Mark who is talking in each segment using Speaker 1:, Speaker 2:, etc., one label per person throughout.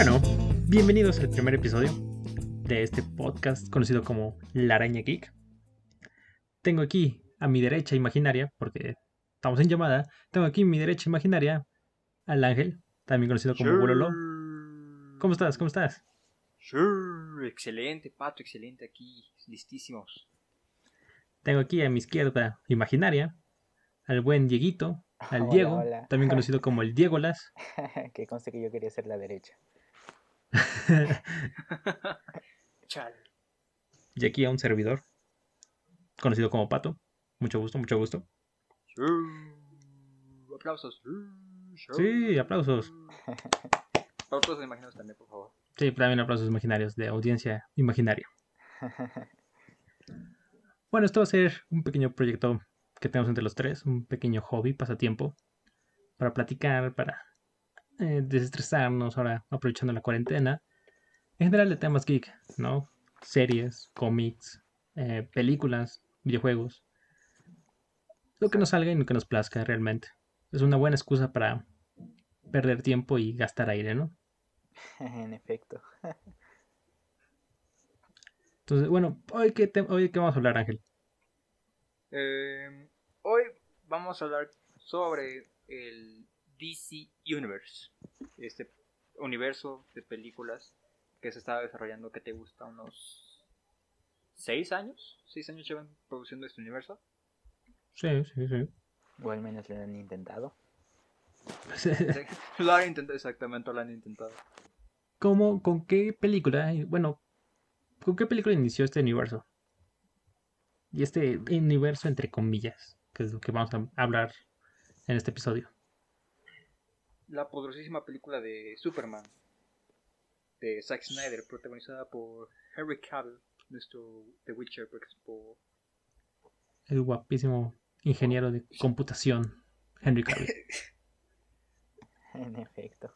Speaker 1: Bueno, bienvenidos al primer episodio de este podcast conocido como La Araña Geek. Tengo aquí a mi derecha imaginaria, porque estamos en llamada, tengo aquí a mi derecha imaginaria al ángel, también conocido como Bololo. ¿Cómo estás? ¿Cómo estás?
Speaker 2: Sure, excelente, Pato, excelente aquí, listísimos.
Speaker 1: Tengo aquí a mi izquierda imaginaria al buen Dieguito, al
Speaker 3: Hola,
Speaker 1: Diego,
Speaker 3: hola.
Speaker 1: también conocido como el Diegolas.
Speaker 3: que conste que yo quería ser la derecha.
Speaker 2: Chal.
Speaker 1: y aquí a un servidor, conocido como Pato. Mucho gusto, mucho gusto.
Speaker 2: Aplausos. Sure.
Speaker 1: Sí, aplausos.
Speaker 2: Aplausos imaginados también, por favor.
Speaker 1: Sí, también aplausos imaginarios de audiencia imaginaria. Bueno, esto va a ser un pequeño proyecto que tenemos entre los tres, un pequeño hobby, pasatiempo, para platicar, para eh, desestresarnos ahora aprovechando la cuarentena. En general de temas geek, ¿no? Series, cómics, eh, películas, videojuegos. Lo que nos salga y lo que nos plazca realmente. Es una buena excusa para perder tiempo y gastar aire, ¿no?
Speaker 3: en efecto.
Speaker 1: Entonces, bueno, hoy qué, te- hoy qué vamos a hablar, Ángel.
Speaker 2: Eh, hoy vamos a hablar sobre el DC Universe. Este universo de películas que se estaba desarrollando, que te gusta, unos 6 años. 6 años llevan produciendo este universo.
Speaker 1: Sí, sí, sí.
Speaker 3: O al menos lo han intentado.
Speaker 2: lo han intentado, exactamente, lo han intentado.
Speaker 1: ¿Cómo, con qué película? Bueno, ¿con qué película inició este universo? Y este universo entre comillas, que es lo que vamos a hablar en este episodio.
Speaker 2: La poderosísima película de Superman de Zack Snyder, protagonizada por Henry Cavill, nuestro The Witcher, por ejemplo.
Speaker 1: El guapísimo ingeniero de computación, Henry Cavill.
Speaker 3: En efecto.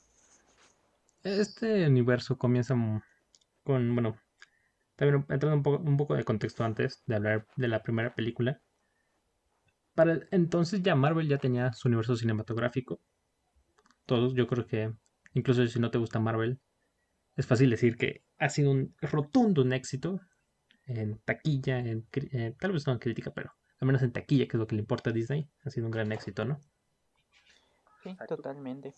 Speaker 1: Este universo comienza con, bueno, también entrando un poco, un poco de contexto antes de hablar de la primera película. Para el- entonces ya Marvel ya tenía su universo cinematográfico. Todos, yo creo que, incluso si no te gusta Marvel, es fácil decir que ha sido un rotundo un éxito en taquilla, en, eh, tal vez no en crítica, pero al menos en taquilla, que es lo que le importa a Disney, ha sido un gran éxito, ¿no?
Speaker 3: Sí, totalmente.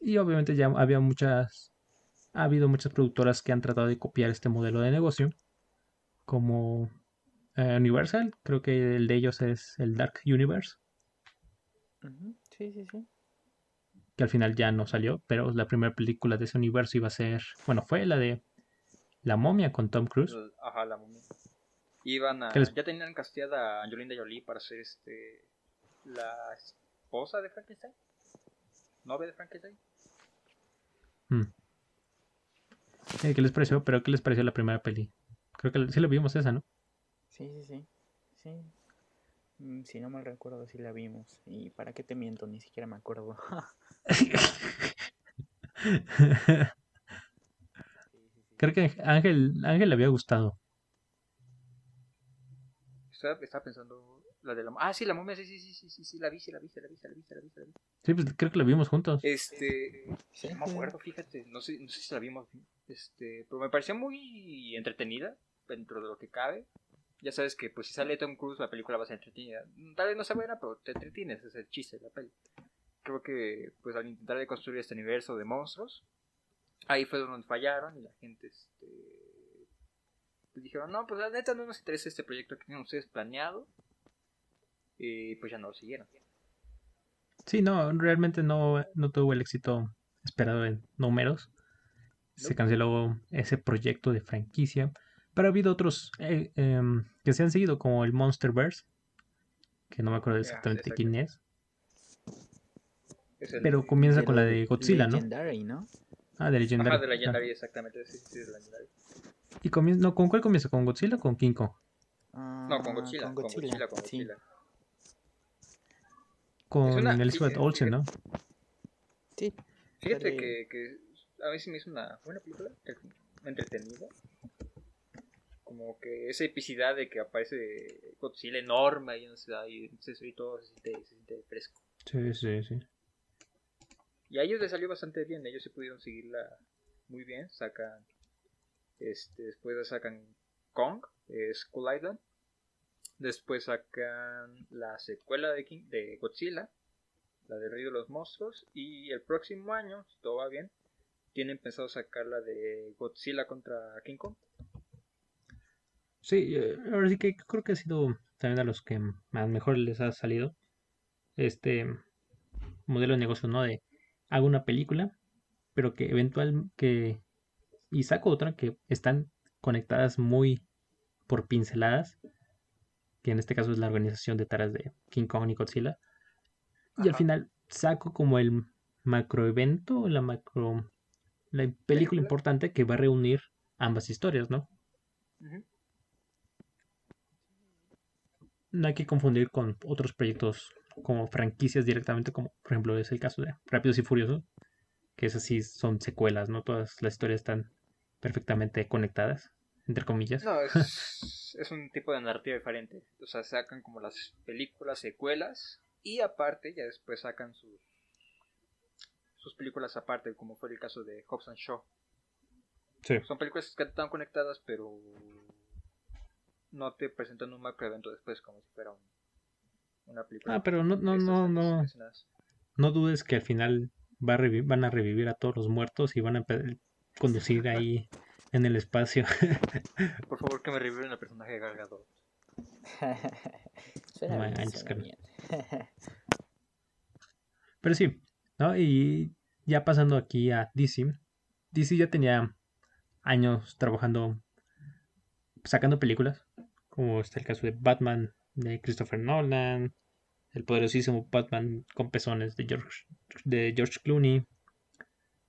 Speaker 1: Y obviamente ya había muchas, ha habido muchas productoras que han tratado de copiar este modelo de negocio, como eh, Universal, creo que el de ellos es el Dark Universe,
Speaker 3: Ujú, Sí, sí, sí.
Speaker 1: que al final ya no salió, pero la primera película de ese universo iba a ser, bueno, fue la de La momia con Tom Cruise.
Speaker 2: Ajá, la momia. Iban a,
Speaker 1: ¿Qué les-
Speaker 2: ya tenían casteada a Angelina Jolie para ser este la esposa de Frankenstein, novia de Frankenstein.
Speaker 1: Mm. Eh, ¿Qué les pareció? Pero ¿qué les pareció la primera peli? Creo que sí la vimos esa, ¿no?
Speaker 3: Sí, sí, sí. Sí. Mm, Si no mal recuerdo, sí la vimos. Y para qué te miento, ni siquiera me acuerdo.
Speaker 1: Creo que Ángel, Ángel le había gustado.
Speaker 2: Estaba, estaba pensando la de la Ah, sí, la momia, sí, sí, sí, sí, sí, sí, la vi, sí, la vi, sí, la vi, sí, la vi, sí, la vi, sí, la vi.
Speaker 1: Sí, pues creo que la vimos juntos.
Speaker 2: Este,
Speaker 3: Sí,
Speaker 2: no me acuerdo, fíjate, no sé, no sé si la vimos, este, pero me parecía muy entretenida dentro de lo que cabe. Ya sabes que pues si sale Tom Cruise la película va a ser entretenida. Tal vez no sea buena, pero te entretienes, es el chiste de la peli. Creo que pues al intentar de construir este universo de monstruos, ahí fue donde fallaron y la gente este pues, dijeron, "No, pues la neta no nos interesa este proyecto que tienen ustedes planeado." Y pues ya no lo siguieron.
Speaker 1: Sí, no, realmente no, no tuvo el éxito esperado en números. Se canceló ese proyecto de franquicia. Pero ha habido otros eh, em, que se han seguido, como el Monsterverse, que no me acuerdo exactamente quién es.
Speaker 2: Es el-
Speaker 1: Pero comienza con la de Godzilla, ¿no?
Speaker 3: Legendary, ¿no?
Speaker 1: Ah, de Legendary.
Speaker 2: Ajá, de
Speaker 1: ah.
Speaker 2: Legendary, exactamente, sí, sí, de Legendary.
Speaker 1: ¿Y comienza, no, con cuál comienza? ¿Con Godzilla o con King Kong?
Speaker 2: No, con
Speaker 3: Ah,
Speaker 2: Godzilla,
Speaker 3: Con
Speaker 2: con
Speaker 3: Godzilla,
Speaker 2: Godzilla, con
Speaker 3: sí.
Speaker 2: Godzilla.
Speaker 1: Con
Speaker 2: una-
Speaker 1: Elizabeth
Speaker 2: sí,
Speaker 1: Olsen. ¿no?
Speaker 3: Sí,
Speaker 2: Fíjate que, que a mí sí me hizo una buena película, entretenida. Como que esa epicidad de que aparece Godzilla enorme ahí en la ciudad y entonces y todo se siente, se siente fresco.
Speaker 1: Sí, sí, sí.
Speaker 2: Y a ellos les salió bastante bien, ellos se pudieron seguirla muy bien, sacan, este, después sacan Kong, Skull Island, después sacan la secuela de, King, de Godzilla, la de Rey de los Monstruos, y el próximo año, si todo va bien, tienen pensado sacar la de Godzilla contra King Kong.
Speaker 1: Sí, eh, ahora sí que creo que ha sido también a los que más mejor les ha salido este modelo de negocio, ¿no? De hago una película, pero que eventual que y saco otra que están conectadas muy por pinceladas, que en este caso es la organización de taras de King Kong y Godzilla. Y al final saco como el macroevento, la macro la película importante que va a reunir ambas historias, ¿no? No hay que confundir con otros proyectos como franquicias directamente, como por ejemplo es el caso de Rápidos y Furiosos, que esas sí son secuelas, ¿no? Todas las historias están perfectamente conectadas, entre comillas.
Speaker 2: No, es, un tipo de narrativa diferente. O sea, sacan como las películas, secuelas, y aparte ya después sacan sus, sus películas aparte, como fue el caso de Hobbs and Shaw. Sí. Son películas que están conectadas, pero no te presentan un macro evento después como si fuera una película.
Speaker 1: Ah, pero no, no, no, no. No dudes que al final va a van a revivir a todos los muertos y van a conducir ahí en el espacio.
Speaker 2: Por favor, que me reviven el personaje de Gargado.
Speaker 1: Pero sí, ¿no? Y ya pasando aquí a DC. DC ya tenía años trabajando, sacando películas, como está el caso de Batman de Christopher Nolan, el poderosísimo Batman con pezones de George, de George Clooney.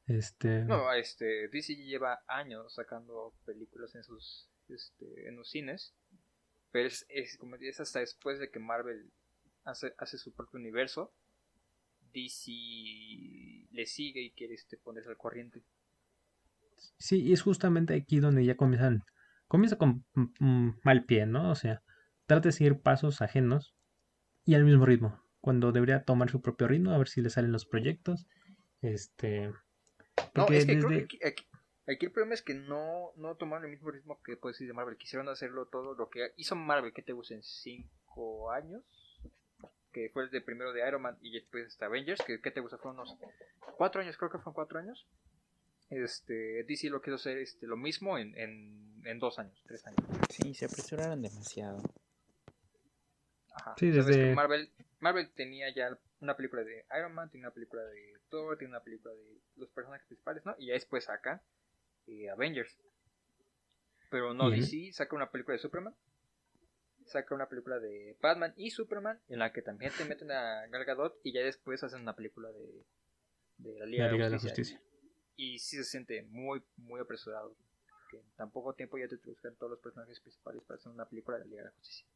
Speaker 1: Este...
Speaker 2: No, este, DC lleva años sacando películas en sus este, en los cines, pero es, como es hasta después de que Marvel hace, hace su propio universo, DC le sigue y quiere este, ponerse al corriente.
Speaker 1: Sí, y es justamente aquí donde ya comienzan, comienza con mal pie, ¿no? O sea, trata de seguir pasos ajenos y al mismo ritmo, cuando debería tomar su propio ritmo, a ver si le salen los proyectos. Este.
Speaker 2: No, es que creo que aquí, el problema es que no, no tomaron el mismo ritmo que puedes decir de Marvel. Quisieron hacerlo todo lo que hizo Marvel, que te gusta en 5 años. Que fue el de primero de Iron Man y después hasta Avengers. Que, te gusta, fueron unos 4 años, creo que fueron 4 años. Este, DC lo quiso hacer este, lo mismo en, en, en dos años, tres años.
Speaker 3: Sí, se apresuraron demasiado.
Speaker 2: Sí, desde... Marvel, Marvel tenía ya una película de Iron Man, tiene una película de Thor, tiene una película de los personajes principales, ¿no? Y ya después saca eh, Avengers. Pero no, DC saca una película de Superman, saca una película de Batman y Superman, en la que también te meten a Gal Gadot y ya después hacen una película de, de la Liga, de, la Justicia. Y sí se siente muy, muy apresurado. Que en tan poco tiempo ya te buscan todos los personajes principales para hacer una película de la Liga de la Justicia.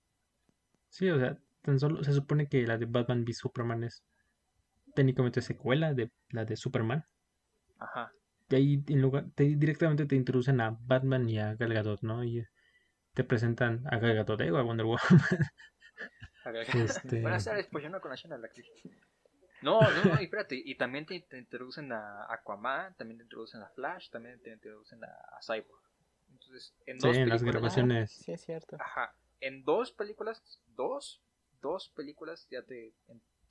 Speaker 1: Sí, o sea, tan solo se supone que la de Batman v Superman es técnicamente secuela de la de Superman. Ajá. Y ahí en lugar, directamente te introducen a Batman y a Gal Gadot, ¿no? Y te presentan a Gal Gadot eh, o a Wonder Woman.
Speaker 2: este... Buenas tardes, pues yo no conocía a la actriz. No, no, no, y espérate, y también te, introducen a Aquaman, también te introducen a Flash, también te introducen a, Cyborg. Entonces, en dos
Speaker 1: sí, en las grabaciones.
Speaker 3: Sí, es cierto.
Speaker 2: Ajá, en dos películas, dos, dos películas ya te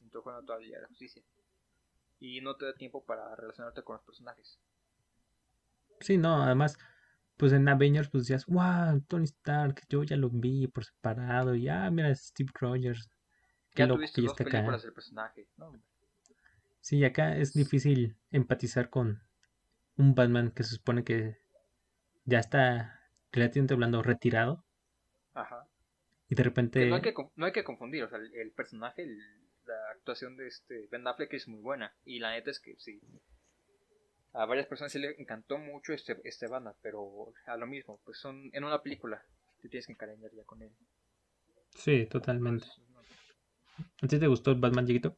Speaker 2: introdujeron a toda la justicia. Y no te da tiempo para relacionarte con los personajes.
Speaker 1: Sí, no, además, pues en Avengers pues decías, wow, Tony Stark, yo ya lo vi por separado, y ah, mira, Steve Rogers.
Speaker 2: ya tuviste dos películas del personaje, ¿no?
Speaker 1: Sí, acá es difícil empatizar con un Batman que se supone que ya está relativamente hablando retirado. Ajá. Y de repente...
Speaker 2: No hay que, no hay que confundir, o sea, el, personaje, la actuación de este Ben Affleck es muy buena. Y la neta es que sí. A varias personas se le encantó mucho este, este banda, pero a lo mismo, pues son en una película, te tienes que encariñar ya con él.
Speaker 1: Sí, totalmente. ¿A ti te gustó Batman chiquito?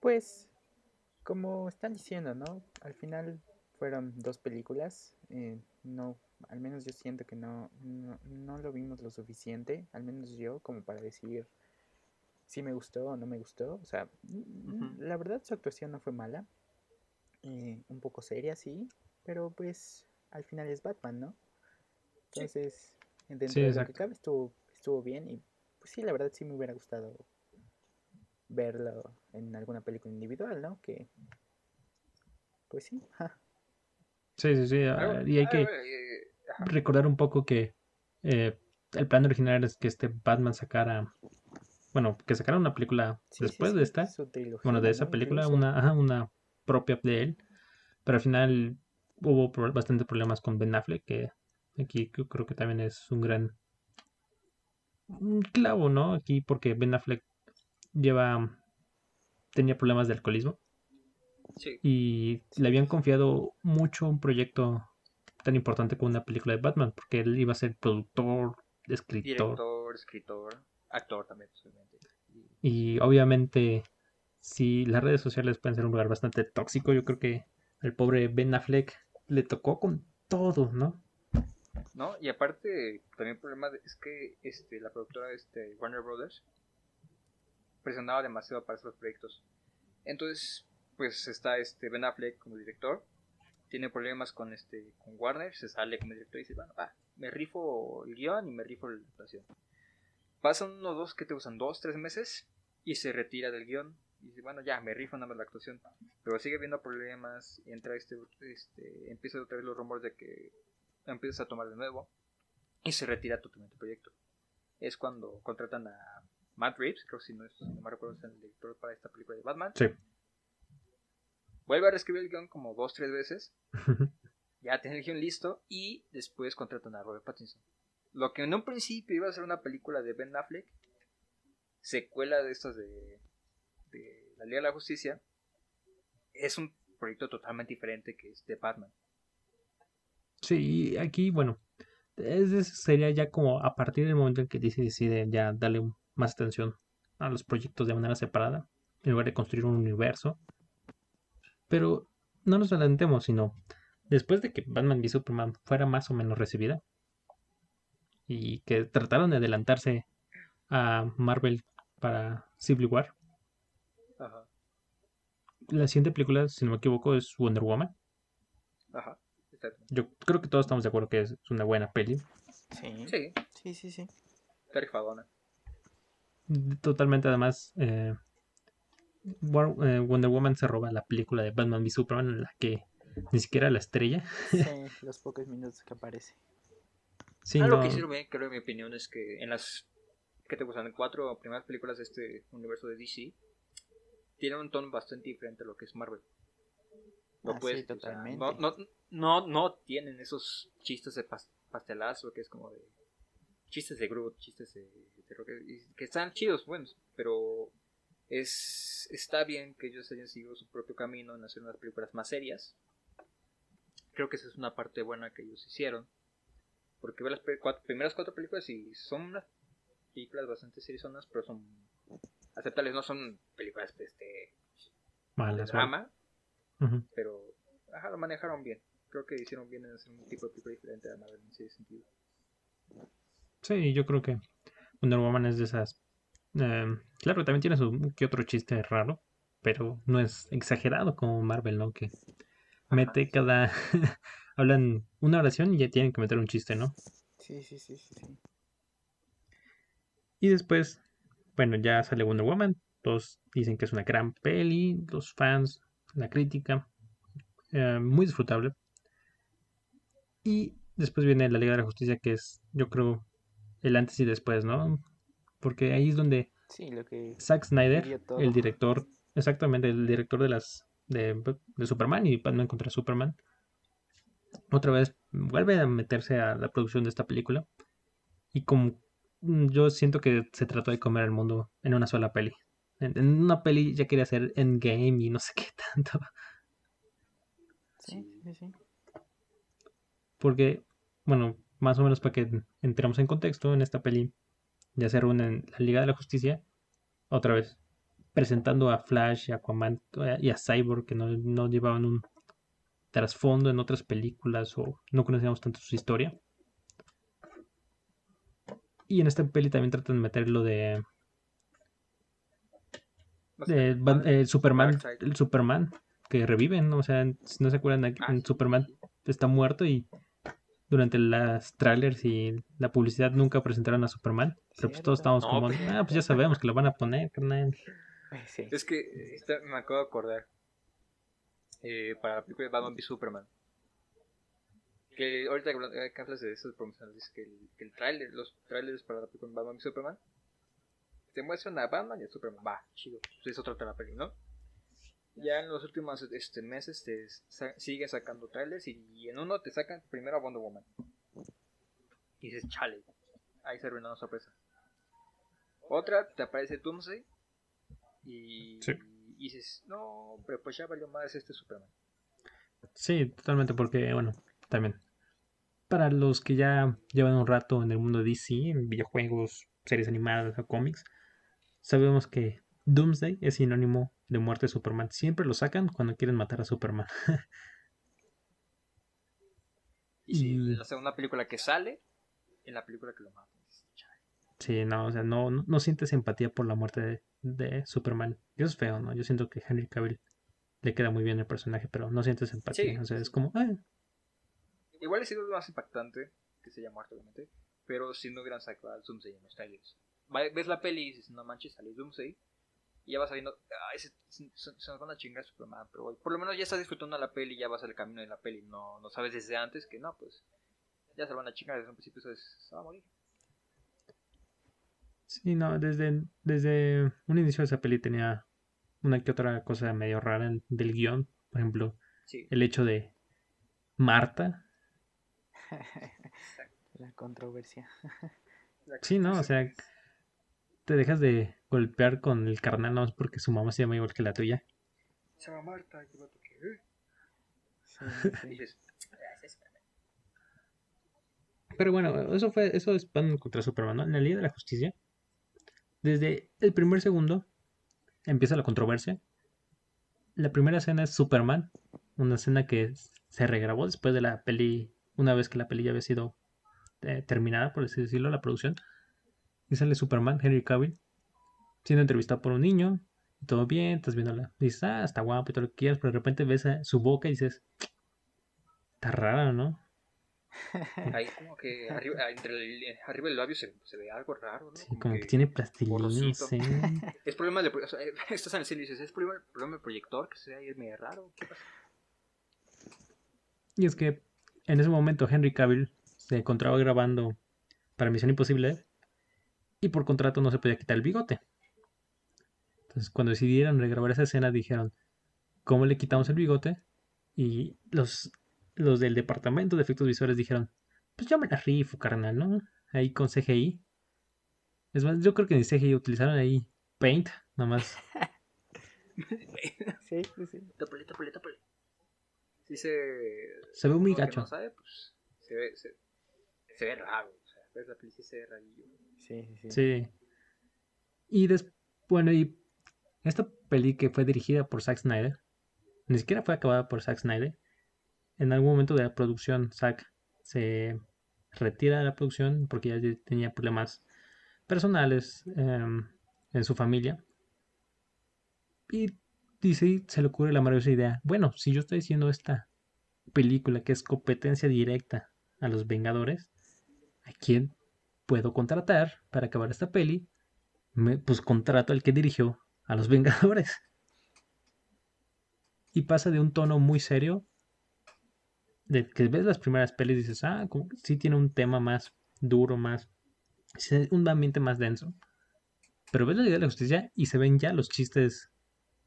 Speaker 3: Pues, como están diciendo, ¿no? Al final fueron dos películas. Eh, no al menos yo siento que no, no, lo vimos lo suficiente, al menos yo, como para decir si me gustó o no me gustó. O sea, la verdad su actuación no fue mala. eh, un poco seria, sí, pero pues al final es Batman, ¿no? Entonces, dentro
Speaker 1: Sí,
Speaker 3: de lo que cabe estuvo, estuvo bien y pues sí, la verdad sí me hubiera gustado verlo en alguna película individual, ¿no? Que pues sí, ja,
Speaker 1: Sí, sí, sí. ah, y hay que
Speaker 2: algo, eh,
Speaker 1: recordar un poco que eh, el plan original es que este Batman sacara, bueno, que sacara una película
Speaker 3: sí,
Speaker 1: después
Speaker 3: sí,
Speaker 1: de esta,
Speaker 3: trilogía,
Speaker 1: bueno, de
Speaker 3: ¿no?
Speaker 1: esa película, una, ajá, una propia de él, pero al final hubo pro- bastantes problemas con Ben Affleck, que aquí yo creo que también es un gran un clavo, ¿no? Aquí porque Ben Affleck lleva tenía problemas de alcoholismo
Speaker 2: Sí.
Speaker 1: y le habían confiado mucho un proyecto tan importante como una película de Batman, porque él iba a ser productor, escritor,
Speaker 2: Director, escritor, actor también, posiblemente.
Speaker 1: y obviamente si las redes sociales pueden ser un lugar bastante tóxico, yo creo que al pobre Ben Affleck le tocó con todo, ¿no?
Speaker 2: ¿No? Y aparte, también el problema es que este, la productora este, Warner Brothers presionaba demasiado para hacer los proyectos. Entonces, pues está este Ben Affleck como director, tiene problemas con este con Warner, se sale como director y dice, bueno, va, me rifo el guion y me rifo la actuación. Pasan unos dos, que te usan? Dos, tres meses y se retira del guion. Y dice, bueno, ya, me rifo nada más la actuación. Pero sigue habiendo problemas, entra este, este, empieza otra vez los rumores de que empiezas a tomar de nuevo y se retira totalmente el proyecto. Es cuando contratan a Matt Reeves, creo que si no, es, no me recuerdo, es el director para esta película de Batman.
Speaker 1: Sí.
Speaker 2: Vuelve a reescribir el guion como dos, tres veces. Ya tiene el guion listo y después contratan a Robert Pattinson. Lo que en un principio iba a ser una película de Ben Affleck, secuela de estas de, de la Liga de la Justicia, es un proyecto totalmente diferente que es de Batman.
Speaker 1: Sí, y aquí, bueno, es- sería ya como a partir del momento en que DC decide ya darle un- más atención a los proyectos de manera separada, en lugar de construir un universo. Pero no nos adelantemos, sino después de que Batman v Superman fuera más o menos recibida y que trataron de adelantarse a Marvel para Civil War,
Speaker 2: Ajá,
Speaker 1: la siguiente película, si no me equivoco, es Wonder Woman.
Speaker 2: ajá, exacto.
Speaker 1: Yo creo que todos estamos de acuerdo que es una buena peli.
Speaker 3: Sí,
Speaker 2: Sí,
Speaker 3: sí, sí, sí.
Speaker 1: Totalmente, además, eh, War- eh, Wonder Woman se roba la película de Batman v Superman en la que ni siquiera la estrella.
Speaker 3: Sí, los pocos minutos que aparece.
Speaker 1: Sí,
Speaker 2: Algo
Speaker 1: no,
Speaker 2: que bien, creo en mi opinión, es que en las que te gustan cuatro primeras películas de este universo de DC, tienen un tono bastante diferente a lo que es Marvel. Lo
Speaker 3: Ah,
Speaker 2: puedes-
Speaker 3: sí,
Speaker 2: o sea,
Speaker 3: totalmente.
Speaker 2: no, no, no, no tienen esos chistes de pas- pastelazo que es como de chistes de Groot, chistes de, de Rocket, y que están chidos, buenos, pero es está bien que ellos hayan seguido su propio camino en hacer unas películas más serias. Creo que esa es una parte buena que ellos hicieron. Porque ve las cuatro- primeras cuatro películas y son unas películas bastante seriosonas, pero son aceptables, no son películas este, de
Speaker 1: malas,
Speaker 2: drama,
Speaker 1: Ujú.
Speaker 2: pero ajá, lo manejaron bien. Creo que hicieron bien en hacer un tipo de película diferente a Marvel en ese sentido.
Speaker 1: Sí, yo creo que Wonder Woman es de esas. eh, claro, también tiene su que otro chiste raro, pero no es exagerado como Marvel, ¿no? Que mete cada. Hablan una oración y ya tienen que meter un chiste, ¿no?
Speaker 3: Sí, sí, sí, sí, sí.
Speaker 1: Y después, bueno, ya sale Wonder Woman. Todos dicen que es una gran peli. Los fans, la crítica. eh, muy disfrutable. Y después viene la Liga de la Justicia, que es, yo creo, el antes y después, ¿no? Porque ahí es donde
Speaker 3: Sí, lo que
Speaker 1: Zack Snyder, el director, exactamente, el director de las de, de Superman y Batman contra Superman, otra vez vuelve a meterse a la producción de esta película. Y como mm, yo siento que se trató de comer al mundo en una sola peli. En, en una peli ya quería hacer Endgame y no sé qué tanto.
Speaker 3: Sí, sí, sí.
Speaker 1: Porque, bueno, más o menos para que entremos en contexto, en esta peli ya se reúnen la Liga de la Justicia, otra vez, presentando a Flash, a Aquaman eh, y a Cyborg, que no, no llevaban un trasfondo en otras películas o no conocíamos tanto su historia. Y en esta peli también tratan de meter lo de,
Speaker 2: No
Speaker 1: eh, Superman, el Superman, que reviven, o sea, si no se acuerdan,
Speaker 2: Ah.
Speaker 1: Superman está muerto y durante las trailers y la publicidad nunca presentaron a Superman. Pero pues todos estábamos
Speaker 2: No,
Speaker 1: como,
Speaker 2: pero-
Speaker 1: ah, pues ya sabemos que lo van a poner, carnal.
Speaker 3: Sí.
Speaker 2: Es que eh, esta- me acabo de acordar. eh, para la película de Batman v Superman. Que ahorita que que hablas de esos promocionales, dice que el, que el trailer, los trailers para la película de Batman v Superman, te muestran a Batman y a Superman. Va, chido. Pues eso trata la película, ¿no? Ya en los últimos este, meses te sa- siguen sacando trailers y, en uno te sacan primero a Wonder Woman. Y dices, chale, ahí se arruinó una sorpresa. Otra te aparece Doomsday y,
Speaker 1: Sí.
Speaker 2: y dices, no, pero pues ya valió más este Superman.
Speaker 1: Sí, totalmente, porque, bueno, también. Para los que ya llevan un rato en el mundo de DC, en videojuegos, series animadas o cómics, sabemos que Doomsday es sinónimo de muerte de Superman. Siempre lo sacan cuando quieren matar a Superman.
Speaker 2: Y la segunda película que sale, en la película que lo matan.
Speaker 1: Sí, no, o sea, no, no, no sientes empatía por la muerte de, de Superman. Eso es feo, ¿no? Yo siento que Henry Cavill le queda muy bien el personaje, pero no sientes empatía.
Speaker 2: Sí,
Speaker 1: o sea, es como, ah,
Speaker 2: Igual ha sido más impactante que se haya muerto, obviamente. Pero si no hubieran sacado al Doomsday en los trailers. Ves la peli y dices, no manches, sale Doomsday. Y ya vas sabiendo, "Ay, se, se- se nos van a chingar Superman. Pero por lo menos ya estás disfrutando la peli y ya vas al camino de la peli. No, no sabes desde antes que no, pues ya se lo van a chingar. Desde un principio sabes, se va a morir.
Speaker 1: Sí, no, desde, desde un inicio de esa peli tenía una que otra cosa medio rara en- del guion. Por ejemplo,
Speaker 2: Sí.
Speaker 1: el hecho de Marta.
Speaker 3: La controversia.
Speaker 1: Sí, ¿no? O sea, te dejas de golpear con el carnal no porque su mamá se llama igual que la tuya.
Speaker 2: Se llama Marta.
Speaker 1: Pero bueno, eso fue, eso es Batman contra Superman, ¿no? En la Liga de la Justicia, desde el primer segundo empieza la controversia. La primera escena es Superman, una escena que se regrabó después de la peli, una vez que la peli ya había sido eh, terminada, por así decirlo, la producción. Y sale Superman, Henry Cavill, siendo entrevistado por un niño, y todo bien, estás viéndola. Dices, ah, está guapo y todo lo que quieras, pero de repente ves a su boca y dices, está rara, ¿no?
Speaker 2: Ahí como que arriba, entre el- arriba del labio se, se ve algo raro, ¿no?
Speaker 1: Sí, como que tiene plastilina.
Speaker 2: Es problema del. O sea, estás en el cine y dices, ¿es problema, problema del proyector? Que se ve ahí medio raro. ¿Qué pasa?
Speaker 1: Y es que en ese momento Henry Cavill se encontraba grabando para Misión Imposible y por contrato no se podía quitar el bigote. Entonces cuando decidieron regrabar esa escena dijeron, ¿cómo le quitamos el bigote? Y los, los del departamento de efectos visuales dijeron, pues yo me la rifo, carnal, ¿no? Ahí con CGI. Es más, yo creo que ni CGI utilizaron ahí Paint, nada más.
Speaker 3: Sí, sí, sí.
Speaker 2: Tápale, tápale, tápale. Sí se.
Speaker 1: Se ve muy gacho.
Speaker 2: no sabe, pues. Se ve, se, se ve raro. O sea, ves la sí se ve rarillo.
Speaker 3: Sí, sí, sí.
Speaker 1: Y después, bueno, y esta peli que fue dirigida por Zack Snyder, ni siquiera fue acabada por Zack Snyder. En algún momento de la producción, Zack se retira de la producción porque ya tenía problemas personales em, en su familia. Y dice, se le ocurre la maravillosa idea, bueno, si yo estoy haciendo esta película que es competencia directa a los Vengadores, ¿a quién puedo contratar para acabar esta peli? Me, pues contrato al que dirigió a los Vengadores. Y pasa de un tono muy serio, de que ves las primeras pelis y dices, ah, como sí tiene un tema más duro, más, un ambiente más denso. Pero ves la Liga de la Justicia y se ven ya los chistes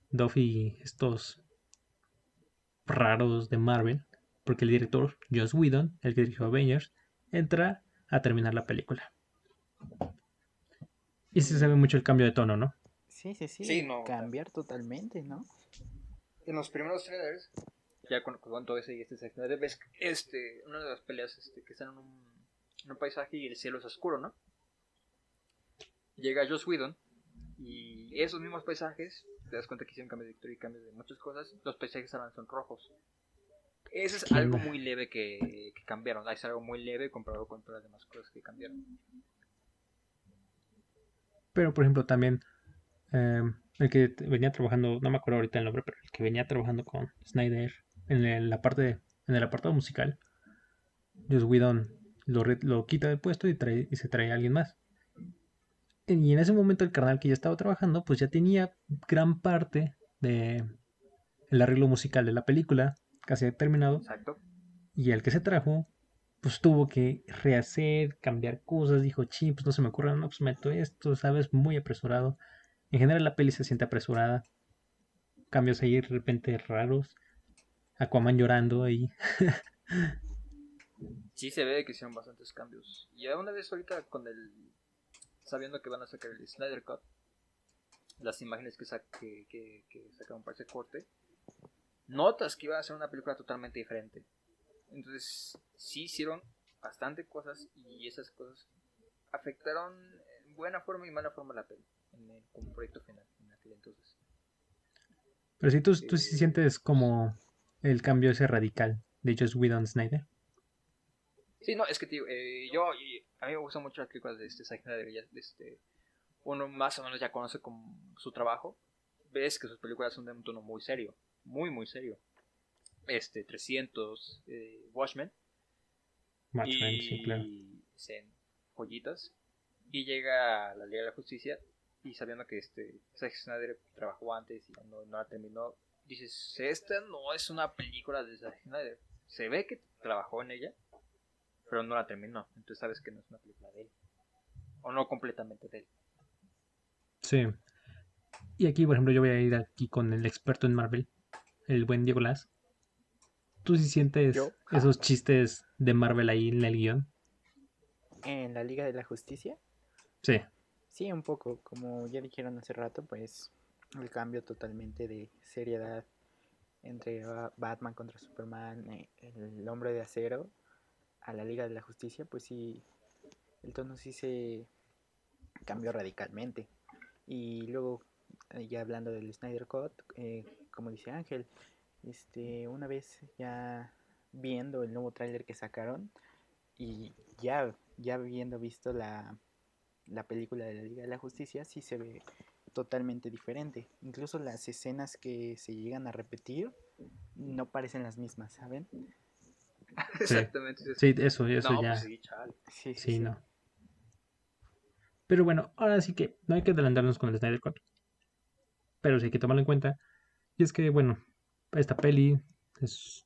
Speaker 1: Duffy, estos raros de Marvel, porque el director Joss Whedon, el que dirigió Avengers, entra a terminar la película. Y sí se ve mucho el cambio de tono, ¿no?
Speaker 3: Sí, sí, sí.
Speaker 2: Sí, no,
Speaker 3: Cambiar totalmente, ¿no?
Speaker 2: En los primeros trailers, ya con, con todo ese y este Snyder, ves este, una de las peleas este, que están en un, en un paisaje y el cielo es oscuro, ¿no? Llega Joss Whedon y esos mismos paisajes, te das cuenta que hicieron cambios de director y cambios de muchas cosas, los paisajes ahora son rojos. Eso es
Speaker 1: ¿Qué
Speaker 2: algo muy leve que, que cambiaron, es algo muy leve comparado con todas las demás cosas que cambiaron.
Speaker 1: Pero, por ejemplo, también eh, el que venía trabajando, no me acuerdo ahorita el nombre, pero el que venía trabajando con Snyder en la parte en el apartado musical, Joss Whedon lo, lo quita del puesto y, trae, y se trae a alguien más. Y en ese momento el carnal que ya estaba trabajando, pues ya tenía gran parte de el arreglo musical de la película casi terminado.
Speaker 2: Exacto.
Speaker 1: Y el que se trajo, pues tuvo que rehacer, cambiar cosas, dijo, ching, pues no se me ocurre, no, pues meto esto, ¿sabes? Muy apresurado. En general la peli se siente apresurada. Cambios ahí de repente raros. Aquaman llorando ahí.
Speaker 2: sí se ve que hicieron bastantes cambios. Y una vez ahorita con el... Sabiendo que van a sacar el Snyder Cut. Las imágenes que, que, que sacaron para ese corte. Notas que iba a ser una película totalmente diferente. Entonces, sí hicieron bastante cosas y esas cosas afectaron en buena forma y mala forma la peli en el, como proyecto final en aquel entonces.
Speaker 1: Pero si tú, tú sí eh, sientes como el cambio ese radical de Joss Whedon Snyder.
Speaker 2: Sí, no, es que tío, eh, yo, a mí me gustan mucho las películas de este Snyder, este, uno más o menos ya conoce como su trabajo, ves que sus películas son de un tono muy serio, muy, muy serio este 300 eh, Watchmen.
Speaker 1: Watchmen, y sí, claro.
Speaker 2: joyitas. Y llega a la Liga de la Justicia y sabiendo que este Zack Snyder trabajó antes y no, no la terminó, dices, esta no es una película de Zack Snyder. Se ve que trabajó en ella, pero no la terminó. Entonces sabes que no es una película de él. O no completamente de él.
Speaker 1: Sí. Y aquí, por ejemplo, yo voy a ir aquí con el experto en Marvel, el buen Diego Las. ¿Tú sí sientes esos chistes de Marvel ahí en el guion?
Speaker 3: ¿En la Liga de la Justicia?
Speaker 1: Sí.
Speaker 3: Sí, un poco. Como ya dijeron hace rato, pues el cambio totalmente de seriedad entre Batman contra Superman, eh, el hombre de acero, a la Liga de la Justicia, pues sí, el tono sí se cambió radicalmente. Y luego, eh, ya hablando del Snyder Cut, eh, como dice Ángel, este, una vez ya viendo el nuevo tráiler que sacaron y ya, ya habiendo visto la, la película de la Liga de la Justicia, sí se ve totalmente diferente. Incluso las escenas que se llegan a repetir no parecen las mismas, ¿saben?
Speaker 2: Exactamente.
Speaker 1: Sí, eso, eso ya.
Speaker 3: Pues sí,
Speaker 1: no. Pero bueno, ahora sí que no hay que adelantarnos con el Snyder Cut. Pero sí hay que tomarlo en cuenta. Y es que, bueno, esta peli es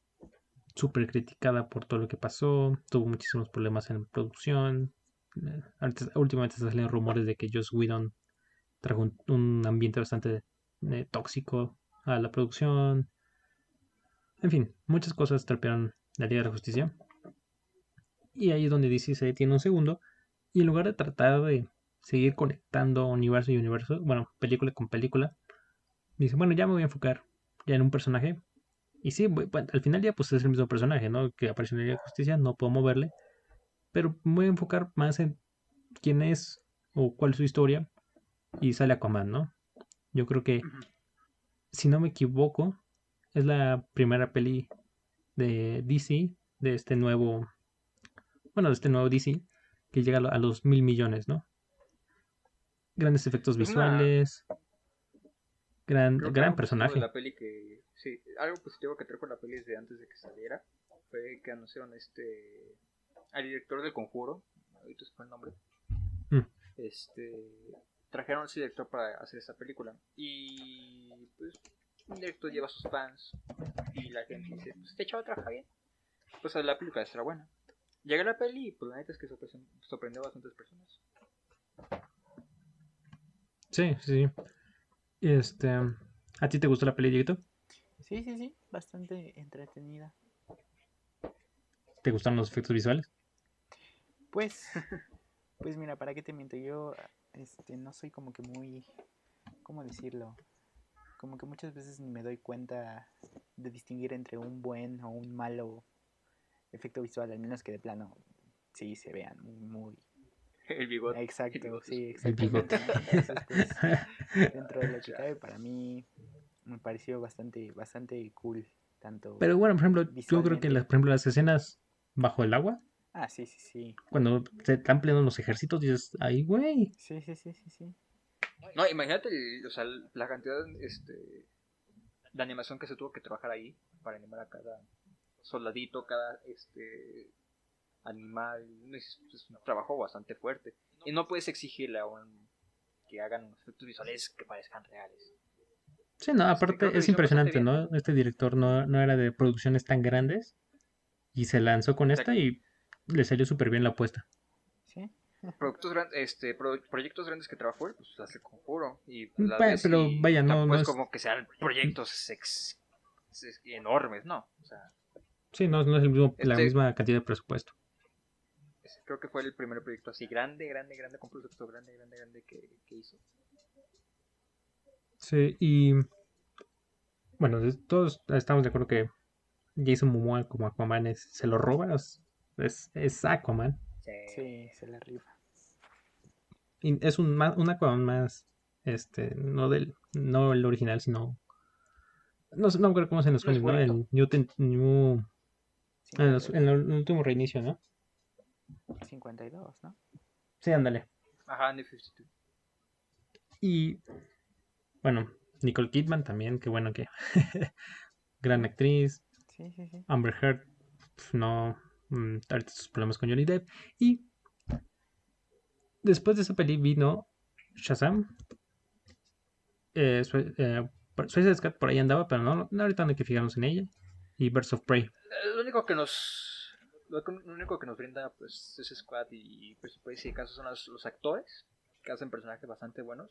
Speaker 1: súper criticada por todo lo que pasó, tuvo muchísimos problemas en producción. Eh, últimamente salieron rumores de que Joss Whedon trajo un, ambiente bastante eh, tóxico a la producción. En fin, muchas cosas trapearon la Liga de la Justicia. Y ahí es donde DC se detiene un segundo. Y en lugar de tratar de seguir conectando universo y universo, bueno, película con película, dice, bueno, ya me voy a enfocar ya en un personaje. Y sí, al final ya pues es el mismo personaje, ¿no? Que apareció en la Justicia, no puedo moverle. Pero me voy a enfocar más en quién es o cuál es su historia. Y sale Aquaman, ¿no? Yo creo que, si no me equivoco, es la primera peli de DC, de este nuevo, bueno, de este nuevo DC, que llega a los mil millones, ¿no? Grandes efectos visuales. Gran, gran personaje.
Speaker 2: La peli que, sí, algo positivo que trajo la peli desde antes de que saliera fue que anunciaron este al director del conjuro, ahorita se fue el nombre. Mm. Este trajeron a ese director para hacer esta película. Y pues un director lleva a sus fans y la gente dice, pues este chavo trabaja bien. Pues la película será buena. Llega la peli y pues la neta es que sorprendió a bastantes personas.
Speaker 1: Sí, sí. Este, ¿A ti te gustó la peli, Dieguito?
Speaker 3: Sí, sí, sí, bastante entretenida.
Speaker 1: ¿Te gustaron los efectos visuales?
Speaker 3: Pues, pues mira, ¿para qué te miento? Yo este, no soy como que muy, ¿cómo decirlo? Como que muchas veces ni me doy cuenta de distinguir entre un buen o un malo efecto visual, al menos que de plano sí se vean muy,
Speaker 2: El bigote.
Speaker 3: Exacto, sí, exactamente. Pues, dentro de lo que cabe, para mí me pareció bastante, bastante cool. Tanto
Speaker 1: Pero bueno, por ejemplo, yo creo que las, por ejemplo, las escenas bajo el agua.
Speaker 3: Ah, sí, sí, sí.
Speaker 1: Cuando se están peleando los ejércitos, dices, ay, güey.
Speaker 3: Sí, sí, sí, sí, sí.
Speaker 2: No, imagínate el- o sea, la cantidad este, de animación que se tuvo que trabajar ahí para animar a cada soldadito, cada este animal. Es, es un trabajo bastante fuerte. Y no puedes exigirle a un que hagan efectos visuales que parezcan reales.
Speaker 1: Sí, no, aparte es impresionante, ¿no? Este director no, no era de producciones tan grandes y se lanzó con esta y le salió súper bien la apuesta.
Speaker 3: Sí.
Speaker 2: Productos gran- este, pro- proyectos grandes que trabajó él, pues hace conjuro. Y
Speaker 1: Mm,
Speaker 2: la
Speaker 1: pero
Speaker 2: y
Speaker 1: vaya, no- no
Speaker 2: es como que sean proyectos ex- ex- enormes, no. O sea,
Speaker 1: Sí, no, no es el mismo, la
Speaker 2: Este-
Speaker 1: misma cantidad de presupuesto.
Speaker 2: Ese creo que fue el primer proyecto así grande, grande, grande, con presupuesto grande, grande, grande que, que hizo.
Speaker 1: Sí, y bueno, todos estamos de acuerdo que Jason Momoa como Aquaman es- se lo roba, es, es, es Aquaman.
Speaker 3: Sí, se la rifa.
Speaker 1: Y es un, un Aquaman más, este, no del, no el original, sino, no sé, no me acuerdo cómo se nos pone, ¿no? El New, Ten- New-
Speaker 3: Sí,
Speaker 1: en, los- en el último reinicio, ¿no?
Speaker 3: 52, ¿no?
Speaker 1: Sí, ándale.
Speaker 2: Ajá, New 52.
Speaker 1: Y bueno, Nicole Kidman también, qué bueno que gran actriz.
Speaker 3: Sí, sí, sí.
Speaker 1: Amber Heard, pf, no, mm, ahorita sus problemas con Johnny Depp. Y después de esa peli vino Shazam. Eh, eh, Suicide Squad por ahí andaba, pero no, no ahorita no hay que fijarnos en ella. Y Birds of Prey.
Speaker 2: Eh, Lo único que nos. Lo, que- lo único que nos brinda, pues, ese squad y, pues, pues, si acaso son los, los actores que hacen personajes bastante buenos.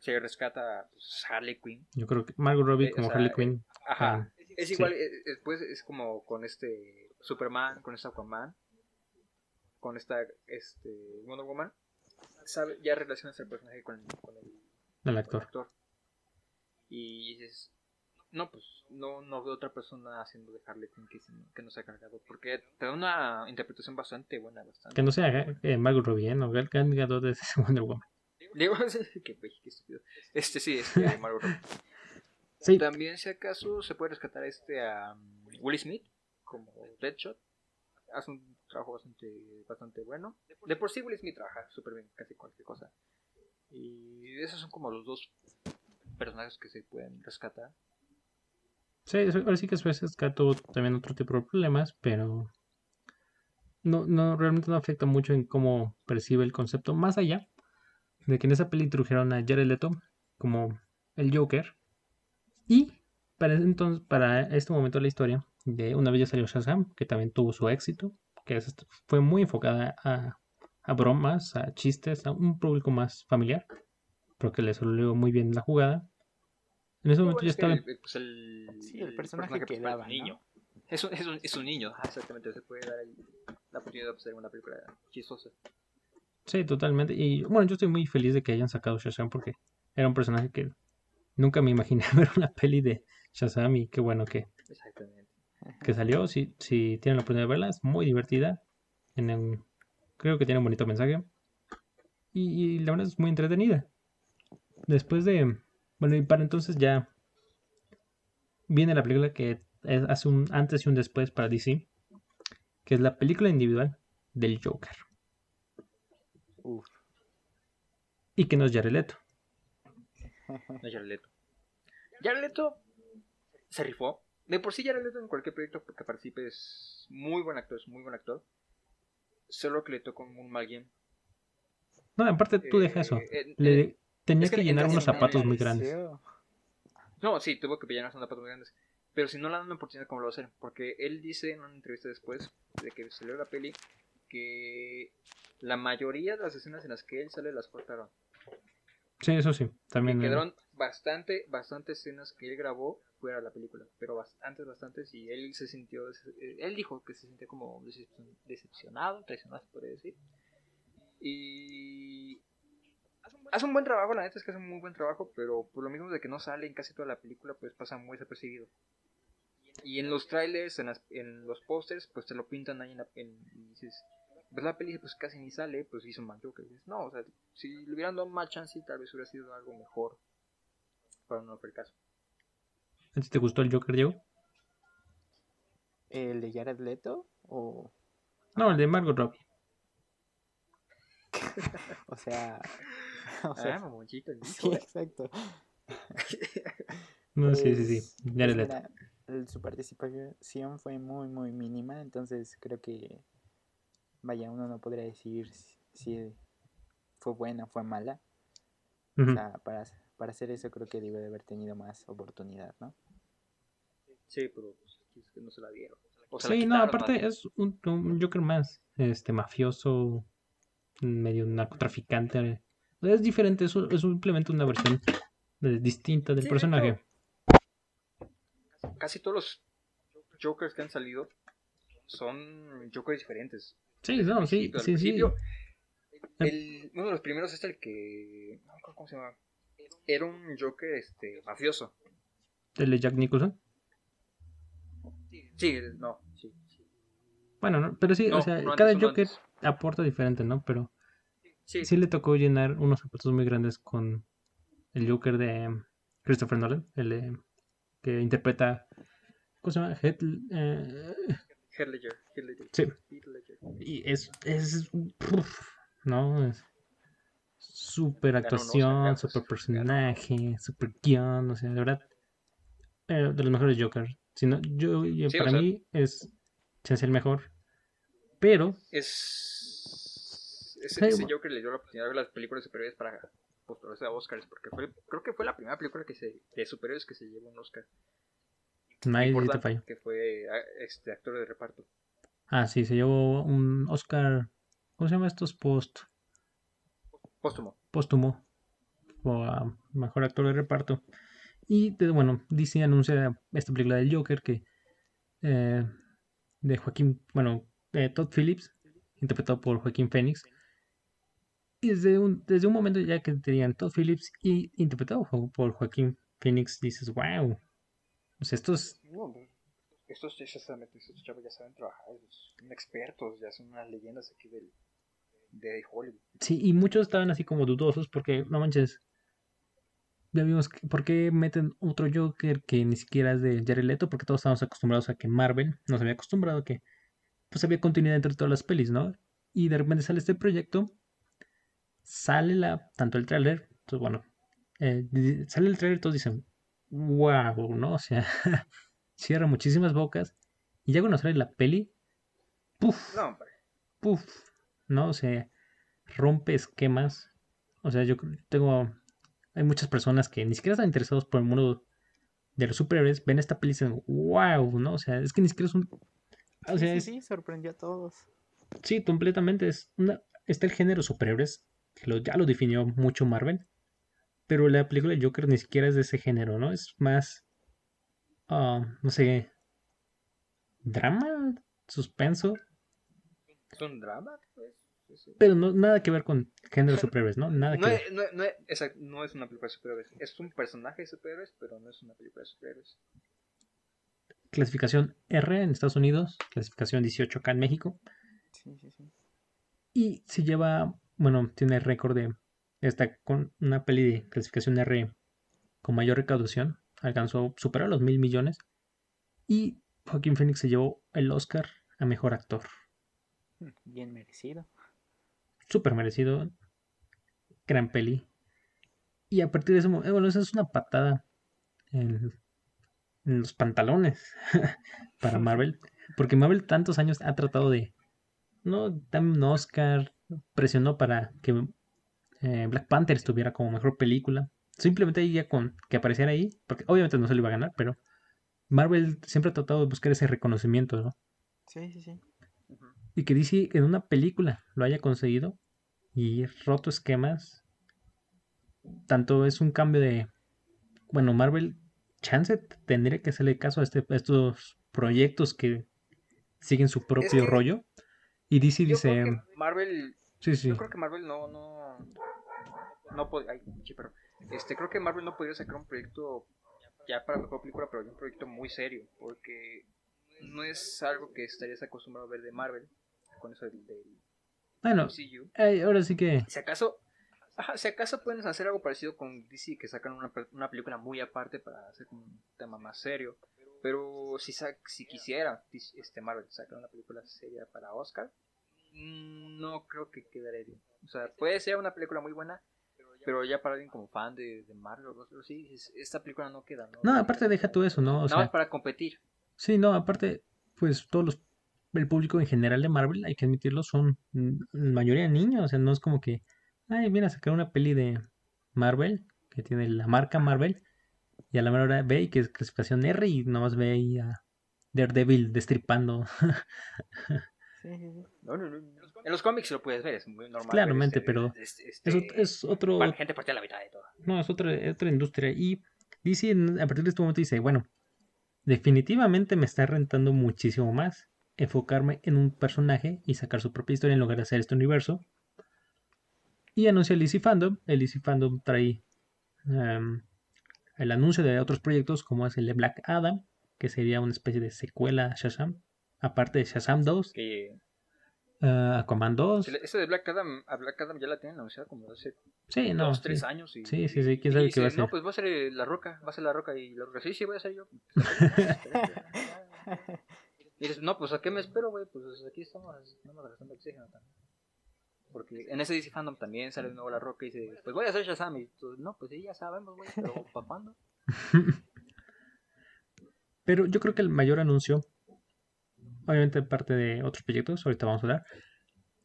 Speaker 2: Se rescata pues, Harley Quinn.
Speaker 1: Yo creo que Margot Robbie
Speaker 2: Eh, o
Speaker 1: como
Speaker 2: sea,
Speaker 1: Harley Quinn.
Speaker 2: Ajá.
Speaker 1: ah,
Speaker 2: Es igual, eh, eh, pues, es como con este Superman, con este Aquaman, con esta este, Wonder Woman. Sabe, ya relacionas el personaje con, con el,
Speaker 1: del
Speaker 2: con el
Speaker 1: actor.
Speaker 2: actor. Y dices, no, pues no, no veo otra persona haciendo de Harley Quinn que, que no sea cargado. Porque te da una interpretación bastante buena, bastante.
Speaker 1: Que no sea eh, Margot Robbie, ¿eh? no, Gal Gadot es Wonder Woman.
Speaker 2: Digo, que qué estúpido. Este sí, este Margot Robbie.
Speaker 1: Sí,
Speaker 2: También, si acaso, se puede rescatar este a um, Will Smith como Deadshot. Hace un trabajo bastante, bastante bueno. De por sí, Will Smith trabaja súper bien casi cualquier cosa. Y esos son como los dos personajes que se pueden rescatar.
Speaker 1: Sí, ahora sí que Squad tuvo también otro tipo de problemas, pero no, no realmente no afecta mucho en cómo percibe el concepto, más allá de que en esa peli introdujeron a Jared Leto como el Joker. Y para entonces, para este momento de la historia, de una vez ya salió Shazam, que también tuvo su éxito, que fue muy enfocada a, a bromas, a chistes, a un público más familiar, pero que le salió muy bien la jugada. En ese momento ya estaba
Speaker 2: el, pues, el,
Speaker 3: Sí, el personaje que daba,
Speaker 2: es un niño. Es un, es, un, es un niño, ah, exactamente. Se puede dar la oportunidad de hacer una película chistosa.
Speaker 1: Sí, totalmente. Y bueno, yo estoy muy feliz de que hayan sacado Shazam porque era un personaje que nunca me imaginé ver una peli de Shazam y qué bueno que,
Speaker 2: Exactamente.
Speaker 1: que salió. Si, si tienen la oportunidad de verla, es muy divertida. En el- creo que tiene un bonito mensaje. Y, y la verdad es muy entretenida. Después de... Bueno, y para entonces ya viene la película que es- hace un antes y un después para DC, que es la película individual del Joker.
Speaker 3: Uf.
Speaker 1: Y que no es Jared Leto.
Speaker 2: No es Jared Leto. Jared Leto se rifó. De por sí Jared Leto en cualquier proyecto que participe es muy buen actor, es muy buen actor. Solo que le tocó un mal guion.
Speaker 1: No, aparte tú deja
Speaker 2: Eh,
Speaker 1: eso.
Speaker 2: eh,
Speaker 1: Le
Speaker 2: eh,
Speaker 1: tenía
Speaker 2: es
Speaker 1: que,
Speaker 2: que
Speaker 1: llenar unos zapatos muy grandes.
Speaker 2: No, sí, tuvo que pillar unos zapatos muy grandes. Pero si no le dan una oportunidad, ¿cómo lo va a hacer? Porque él dice en una entrevista después de que salió la peli que la mayoría de las escenas en las que él sale las cortaron.
Speaker 1: Sí, eso sí. También.
Speaker 2: Que quedaron bastante, bastante escenas que él grabó fuera de la película. Pero bastantes, bastantes. Y él se sintió. eh, Él dijo que se sintió como decep- decepcionado, traicionado, se podría decir. Y. Hace un buen trabajo, la neta es que hace un muy buen trabajo. Pero por lo mismo de que no sale en casi toda la película, pues pasa muy desapercibido. Y en los trailers, en, las- en los pósters, pues te lo pintan ahí en la. En, y dices. Ves la peli, pues casi ni sale, pues hizo un mal Joker. Y dices, no, o sea, si le hubieran dado más chance, tal vez hubiera sido algo mejor. Pero no fue el caso.
Speaker 1: ¿A ti te gustó el Joker, Diego?
Speaker 3: ¿El de Jared Leto? O,
Speaker 1: No, el de Margot Robbie.
Speaker 3: o sea, o sea,
Speaker 2: ah, mamoncito, el
Speaker 3: sí,
Speaker 2: bicho,
Speaker 3: exacto.
Speaker 1: No, sí, sí,
Speaker 3: Pues,
Speaker 1: sí. Ya
Speaker 3: pues
Speaker 1: le
Speaker 3: mira, el- su participación fue muy, muy mínima, entonces creo que, vaya, uno no podría decir si, si fue buena o fue mala. O sea, para, para hacer eso creo que debió de haber tenido más oportunidad, ¿no?
Speaker 2: Sí, pero pues, es que no se la dieron. O
Speaker 1: Sí, no,
Speaker 2: quitaron,
Speaker 1: aparte es un, un Joker más, este, mafioso, medio narcotraficante. Es diferente, es, un- es simplemente una versión de- distinta del
Speaker 2: Sí,
Speaker 1: personaje.
Speaker 2: Casi todos los Jokers que han salido son Jokers diferentes.
Speaker 1: Sí, no, sí,
Speaker 2: Al
Speaker 1: sí,
Speaker 2: el- uno de los primeros es el que. No me acuerdo cómo se llama. Era un Joker este, mafioso.
Speaker 1: El de Jack Nicholson.
Speaker 2: Sí, no, sí. sí.
Speaker 1: Bueno, no, pero sí,
Speaker 2: No,
Speaker 1: o sea,
Speaker 2: no antes,
Speaker 1: cada Joker
Speaker 2: antes.
Speaker 1: aporta diferente, ¿no? Pero
Speaker 2: Sí,
Speaker 1: sí le tocó llenar unos zapatos muy grandes con el Joker de Christopher Nolan, el de- que interpreta, ¿cómo se llama? Heath, eh,
Speaker 2: Ledger, Ledger,
Speaker 1: sí,
Speaker 2: Ledger.
Speaker 1: y es, es, uf, ¿no? Es super actuación, super personaje, super guion, o sea, de verdad, eh, de los mejores Joker. Si no, yo,
Speaker 2: Sí,
Speaker 1: para
Speaker 2: sea-
Speaker 1: mí es, chance el mejor, pero
Speaker 2: Es. Ese,
Speaker 1: Sí,
Speaker 2: ese
Speaker 1: bueno.
Speaker 2: Joker le dio la oportunidad de ver las películas de superhéroes para postularse a Oscars. Porque fue, creo que fue la primera película que se, de superhéroes que se llevó un Oscar. Importante. Que fue ah, este actor de reparto.
Speaker 1: Ah, sí, se llevó un Oscar. ¿Cómo se llama estos? Post.
Speaker 2: Póstumo.
Speaker 1: Póstumo. O a mejor actor de reparto. Y bueno, DC anuncia esta película del Joker que. eh, de Joaquín. Bueno, de Todd Phillips. Interpretado por Joaquín Phoenix. Desde un, desde un momento ya que tenían Todd Phillips y interpretado por Joaquín Phoenix, dices, wow. Estos
Speaker 2: No, estos, estos chavos ya saben trabajar, son expertos, ya son unas leyendas aquí del, de Hollywood.
Speaker 1: Sí, y muchos estaban así como dudosos porque, no manches, ya vimos, que- ¿por qué meten otro Joker que ni siquiera es de Jared Leto? Porque todos estamos acostumbrados a que Marvel nos había acostumbrado a que pues había continuidad entre todas las pelis, ¿no? Y de repente sale este proyecto, sale la, tanto el tráiler, entonces bueno, eh, sale el tráiler y todos dicen, wow, ¿no? O sea, cierra muchísimas bocas y ya cuando sale la peli, ¡puf!
Speaker 2: No, hombre.
Speaker 1: Puf, ¿no? O sea, rompe esquemas. O sea, yo tengo. Hay muchas personas que ni siquiera están interesados por el mundo de los superhéroes, ven esta peli y dicen, wow, ¿no? O sea, es que ni siquiera es un. O
Speaker 3: Sí,
Speaker 1: sea,
Speaker 3: sí, sorprendió a todos.
Speaker 1: sí, completamente. Es una, está el género superhéroes, que lo, ya lo definió mucho Marvel. Pero la película de Joker ni siquiera es de ese género, ¿no? Es más. ah, no sé. Drama, suspenso.
Speaker 2: ¿Es un drama? Pues, es-
Speaker 1: Pero no, nada que ver con género superhéroes, ¿no? Nada que
Speaker 2: no,
Speaker 1: ver.
Speaker 2: es, no, es- no es- exacto, no es una película de superhéroes. Es un personaje de superhéroes, pero no es una película de superhéroes.
Speaker 1: clasificación R en Estados Unidos, clasificación 18 acá en México,
Speaker 3: Sí, sí, sí.
Speaker 1: y se lleva, bueno, tiene récord de, está con una peli de clasificación R con mayor recaudación, alcanzó, superó los mil millones, y Joaquín Phoenix se llevó el Oscar a Mejor Actor,
Speaker 3: Bien merecido.
Speaker 1: súper merecido, gran peli, y a partir de ese momento, bueno, esa es una patada en, en los pantalones para Marvel, porque Marvel tantos años ha tratado de, no, dame un Oscar, presionó para que eh, Black Panther estuviera como mejor película, simplemente ya con que apareciera ahí, porque obviamente no se lo iba a ganar, pero Marvel siempre ha tratado de buscar ese reconocimiento, ¿no?
Speaker 3: Sí, sí, sí.
Speaker 1: Y que DC en una película lo haya conseguido y roto esquemas. Tanto es un cambio de. Bueno, Marvel, chance tendría que hacerle caso a, este, a estos proyectos que siguen su propio
Speaker 2: que
Speaker 1: rollo. Y DC dice.
Speaker 2: Marvel
Speaker 1: Sí, sí.
Speaker 2: Yo creo que Marvel no, no, no ay, sí, pero, este, creo que Marvel no podría sacar un proyecto ya para mejor película, pero un proyecto muy serio, porque no es algo que estarías acostumbrado a ver de Marvel, con eso del, del
Speaker 1: Bueno,
Speaker 2: MCU.
Speaker 1: eh, ahora sí que.
Speaker 2: Si acaso, ajá, si acaso pueden hacer algo parecido con DC, que sacan una, una película muy aparte para hacer un tema más serio, pero si, si quisiera este Marvel sacar una película seria para Oscar, no creo que quedaría bien. O sea, puede ser una película muy buena, Pero ya para alguien como fan de, de Marvel, o dices, esta película no queda, ¿no?
Speaker 1: No, aparte deja tú eso, ¿no? O
Speaker 2: Nada
Speaker 1: sea,
Speaker 2: más para competir.
Speaker 1: sí, no, aparte, pues todos los, el público en general de Marvel, hay que admitirlo, son mm, mayoría niños, o sea, no es como que, ay, mira, sacar una peli de Marvel, que tiene la marca Marvel, y a la mera hora ve y que es clasificación R y nomás ve ahí a Daredevil destripando.
Speaker 3: Sí, sí, sí.
Speaker 2: No, no, no, no. En los cómics lo puedes ver, es muy normal.
Speaker 1: Claramente,
Speaker 2: este-
Speaker 1: pero
Speaker 2: este-
Speaker 1: Es,
Speaker 2: este-
Speaker 1: es otro,
Speaker 2: bueno, gente partida a la mitad de todo.
Speaker 1: no, es otra, otra industria. Y DC a partir de este momento dice, bueno, definitivamente me está rentando muchísimo más enfocarme en un personaje y sacar su propia historia en lugar de hacer este universo. Y anuncia el DC Fandom. El DC Fandom trae em, el anuncio de otros proyectos como es el de Black Adam, que sería una especie de secuela a Shazam. Aparte de Shazam 2,
Speaker 2: Que
Speaker 1: eh, Aquaman 2.
Speaker 2: Eso de Black Adam, a Black Adam ya la tienen anunciada como hace
Speaker 1: Sí, no.
Speaker 2: dos,
Speaker 1: sí.
Speaker 2: tres años. Y,
Speaker 1: Sí, sí, sí, quién sabe qué va a ser.
Speaker 2: No, pues va a ser eh, La Roca, va a ser La Roca y La Roca. Sí, sí, voy a ser yo. Y dices, no, pues ¿a qué me espero, güey? Pues aquí estamos, estamos gastando oxígeno también. Porque en ese DC Fandom también sale de nuevo La Roca y dice, pues voy a hacer Shazam. Y tú, no, pues sí, ya sabemos, güey, pero ¿para cuándo?
Speaker 1: Pero yo creo que el mayor anuncio, obviamente parte de otros proyectos, ahorita vamos a hablar,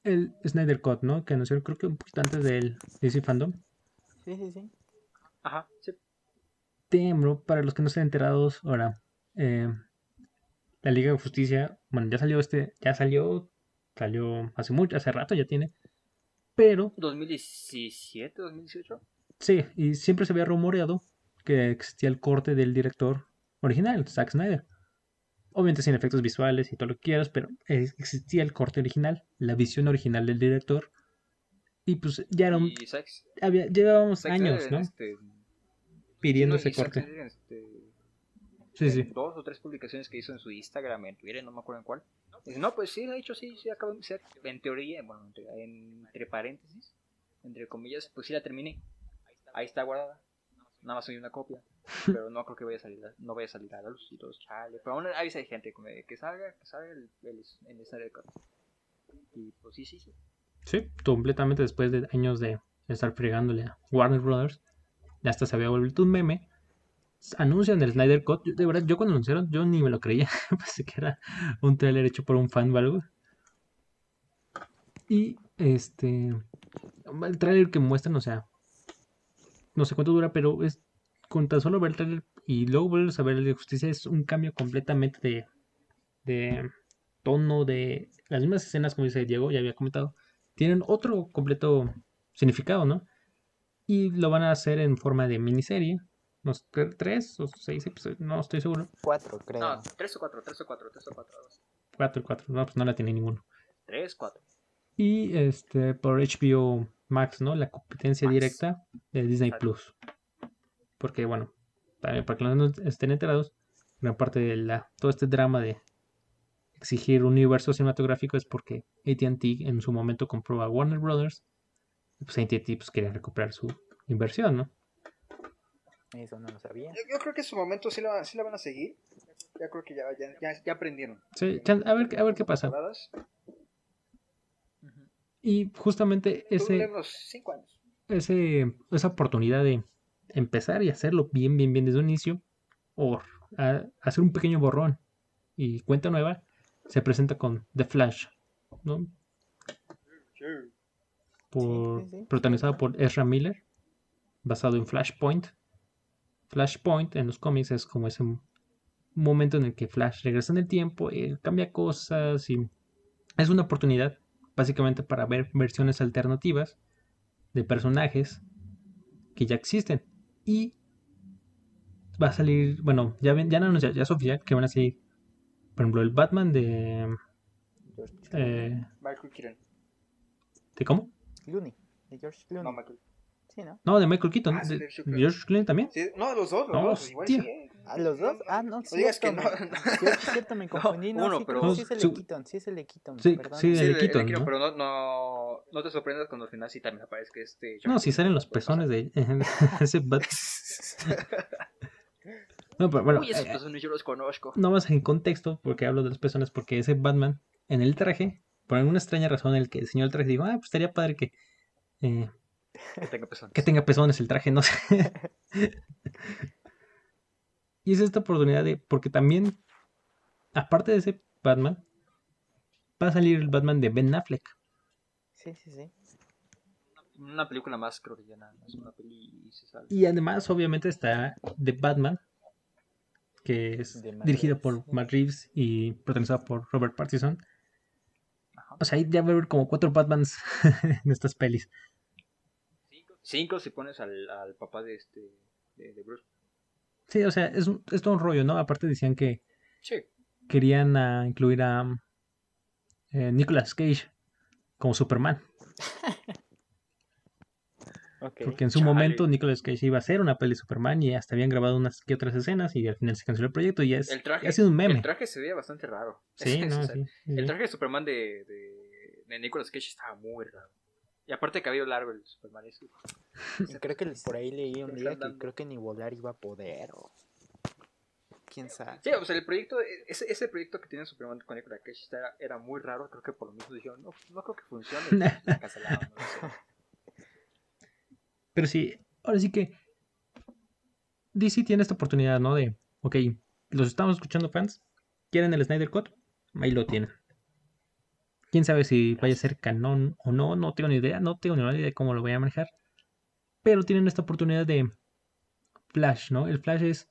Speaker 1: el Snyder Cut, ¿no? Que anunciaron creo que un poquito antes del DC Fandom.
Speaker 3: Sí, sí, sí.
Speaker 2: Ajá, sí.
Speaker 1: Damn, bro, para los que no estén enterados, ahora, eh, la Liga de Justicia, bueno, ya salió este, ya salió, salió hace mucho, hace rato ya tiene, pero
Speaker 2: 2017, 2018.
Speaker 1: sí, y siempre se había rumoreado que existía el corte del director original, Zack Snyder. Obviamente sin efectos visuales y todo lo que quieras, pero existía el corte original, la visión original del director. Y pues ya era un, había, llevábamos años, ¿no?
Speaker 2: este,
Speaker 1: Pidiendo ese corte.
Speaker 2: Este,
Speaker 1: Sí, sí.
Speaker 2: dos o tres publicaciones que hizo en su Instagram, en Twitter, no me acuerdo en cuál. Dice, no, pues sí, de hecho sí, sí, acabo de ser, en teoría, bueno, entre, entre paréntesis, entre comillas, pues sí la terminé. Ahí está guardada. Nada más soy una copia. Pero no creo que vaya a salir, no vaya a salir a la luz y todos, chale. Pero aún avisa hay gente de que salga, que salga el, el, el. Y pues sí, sí, sí.
Speaker 1: Sí, completamente después de años de estar fregándole a Warner Brothers, ya hasta se había vuelto un meme. Anuncian el Snyder Cut. De verdad, yo cuando anunciaron, yo ni me lo creía. Pensé que era un trailer hecho por un fan o. Y este. El trailer que muestran, o sea. No sé cuánto dura, pero es. Con tan solo ver el trailer y luego volver a ver el de justicia, es un cambio completamente de. de tono, de. Las mismas escenas, como dice Diego, ya había comentado tienen otro completo significado, ¿no? Y lo van a hacer en forma de miniserie. No sé, tre- tres o seis episodios, no estoy seguro.
Speaker 3: Cuatro, creo.
Speaker 2: No, tres o cuatro, tres o cuatro, tres o cuatro.
Speaker 1: Cuatro, cuatro, no, pues no la tiene ninguno.
Speaker 2: Tres, cuatro.
Speaker 1: Y este, por HBO Max, ¿no? La competencia
Speaker 2: Max.
Speaker 1: directa de Disney
Speaker 2: Exacto.
Speaker 1: Plus. Porque, bueno, también para que no estén enterados, gran parte de la, todo este drama de exigir un universo cinematográfico es porque ATT en su momento compró a Warner Brothers. Y pues ATT pues, quería recuperar su inversión, ¿no?
Speaker 3: Eso no lo sabía.
Speaker 2: Yo, yo creo que en su momento sí la, sí la van a seguir. Ya creo que ya, ya, ya, ya aprendieron.
Speaker 1: Sí, a ver, a ver qué pasa.
Speaker 2: Temporadas.
Speaker 1: Y justamente
Speaker 2: Ese...
Speaker 1: ese,
Speaker 2: unos cinco años.
Speaker 1: ese, esa oportunidad de empezar y hacerlo bien, bien, bien desde un inicio, o a- hacer un pequeño borrón y cuenta nueva, se presenta con The Flash, ¿no? Por,
Speaker 3: Sí, sí, sí.
Speaker 1: protagonizado por Ezra Miller, basado en Flashpoint. Flashpoint en los cómics es como ese momento en el que Flash regresa en el tiempo, eh, cambia cosas y es una oportunidad básicamente para ver versiones alternativas de personajes que ya existen y va a salir, bueno, ya ven, ya, no, ya, ya es oficial que van a salir, por ejemplo, el Batman de,
Speaker 3: George
Speaker 1: eh,
Speaker 2: Michael Keaton.
Speaker 1: ¿de cómo?
Speaker 3: Clooney. De George Clooney.
Speaker 2: No, Michael.
Speaker 3: Sí, ¿no?
Speaker 1: No, de Michael Keaton,
Speaker 2: Ah,
Speaker 1: de
Speaker 2: de George Clooney.
Speaker 1: También.
Speaker 2: Sí, no, los dos, los
Speaker 1: No,
Speaker 2: dos. Igual sí, eh.
Speaker 3: ¿A los dos? Ah, no,
Speaker 2: No digas que
Speaker 3: cierto,
Speaker 2: no.
Speaker 3: me- Cierto, cierto, me confundí. No,
Speaker 2: uno,
Speaker 3: sí,
Speaker 2: pero-
Speaker 3: sí es el
Speaker 1: Su-
Speaker 3: de Keaton, sí es el de Keaton.
Speaker 1: Sí,
Speaker 3: perdón.
Speaker 1: sí,
Speaker 2: Sí,
Speaker 1: Keaton,
Speaker 2: el de
Speaker 1: ¿no?
Speaker 2: Pero no, no, no te sorprendas cuando al final sí también aparezca este.
Speaker 1: No, si salen los pezones de ese Bat- No, pero bueno,
Speaker 2: Uy, esos
Speaker 1: eh,
Speaker 2: pezones yo los conozco.
Speaker 1: no más en contexto, porque hablo de los pezones, porque ese Batman en el traje, por alguna extraña razón, el que diseñó el traje dijo, ah, pues estaría padre que eh,
Speaker 2: Que tenga pezones.
Speaker 1: que tenga pezones el traje, no sé. Y es esta oportunidad de, porque también, aparte de ese Batman, va a salir el Batman de Ben Affleck.
Speaker 3: Sí, sí, sí.
Speaker 2: Una película más, creo que ya nada más. Una peli y se sale.
Speaker 1: Y además, obviamente, está The Batman, que es
Speaker 3: Reeves,
Speaker 1: por
Speaker 3: sí.
Speaker 1: Matt Reeves y protagonizado por Robert Pattinson.
Speaker 2: Ajá.
Speaker 1: O sea, ahí debe haber como cuatro Batmans en estas pelis.
Speaker 2: Cinco si pones al, al papá de este. De, de Bruce.
Speaker 1: Sí, o sea, es, un- es todo un rollo, ¿no? Aparte decían que
Speaker 2: Sí.
Speaker 1: querían incluir a eh, Nicolas Cage como Superman. Porque en su
Speaker 2: Chale.
Speaker 1: momento Nicolas Cage iba a hacer una peli de Superman y hasta habían grabado unas que otras escenas y al final se canceló el proyecto y es,
Speaker 2: El traje,
Speaker 1: ha sido un meme.
Speaker 2: El traje se veía bastante raro.
Speaker 1: Sí,
Speaker 2: O
Speaker 1: no,
Speaker 2: sea,
Speaker 1: sí, sí,
Speaker 2: El traje de Superman de, de, de Nicolas Cage estaba muy raro. Y aparte cabello largo el Superman ese.
Speaker 3: Y creo que por ahí leí un
Speaker 2: ¿Qué
Speaker 3: día que creo que ni volar iba a poder o... ¿Quién sabe?
Speaker 2: Sí, o sea, el proyecto, ese, ese proyecto que tiene Superman con Nicolas Cage era, era muy raro. Creo que por lo mismo dijeron, no, no creo que funcione. cancelaron, no sé.
Speaker 1: Pero sí, ahora sí que DC tiene esta oportunidad, ¿no? De, ok, los estamos escuchando fans, quieren el Snyder Cut, ahí lo tienen. Quién sabe si vaya a ser canon o no, no tengo ni idea, no tengo ni idea de cómo lo voy a manejar. Pero tienen esta oportunidad de Flash, ¿no? El Flash es.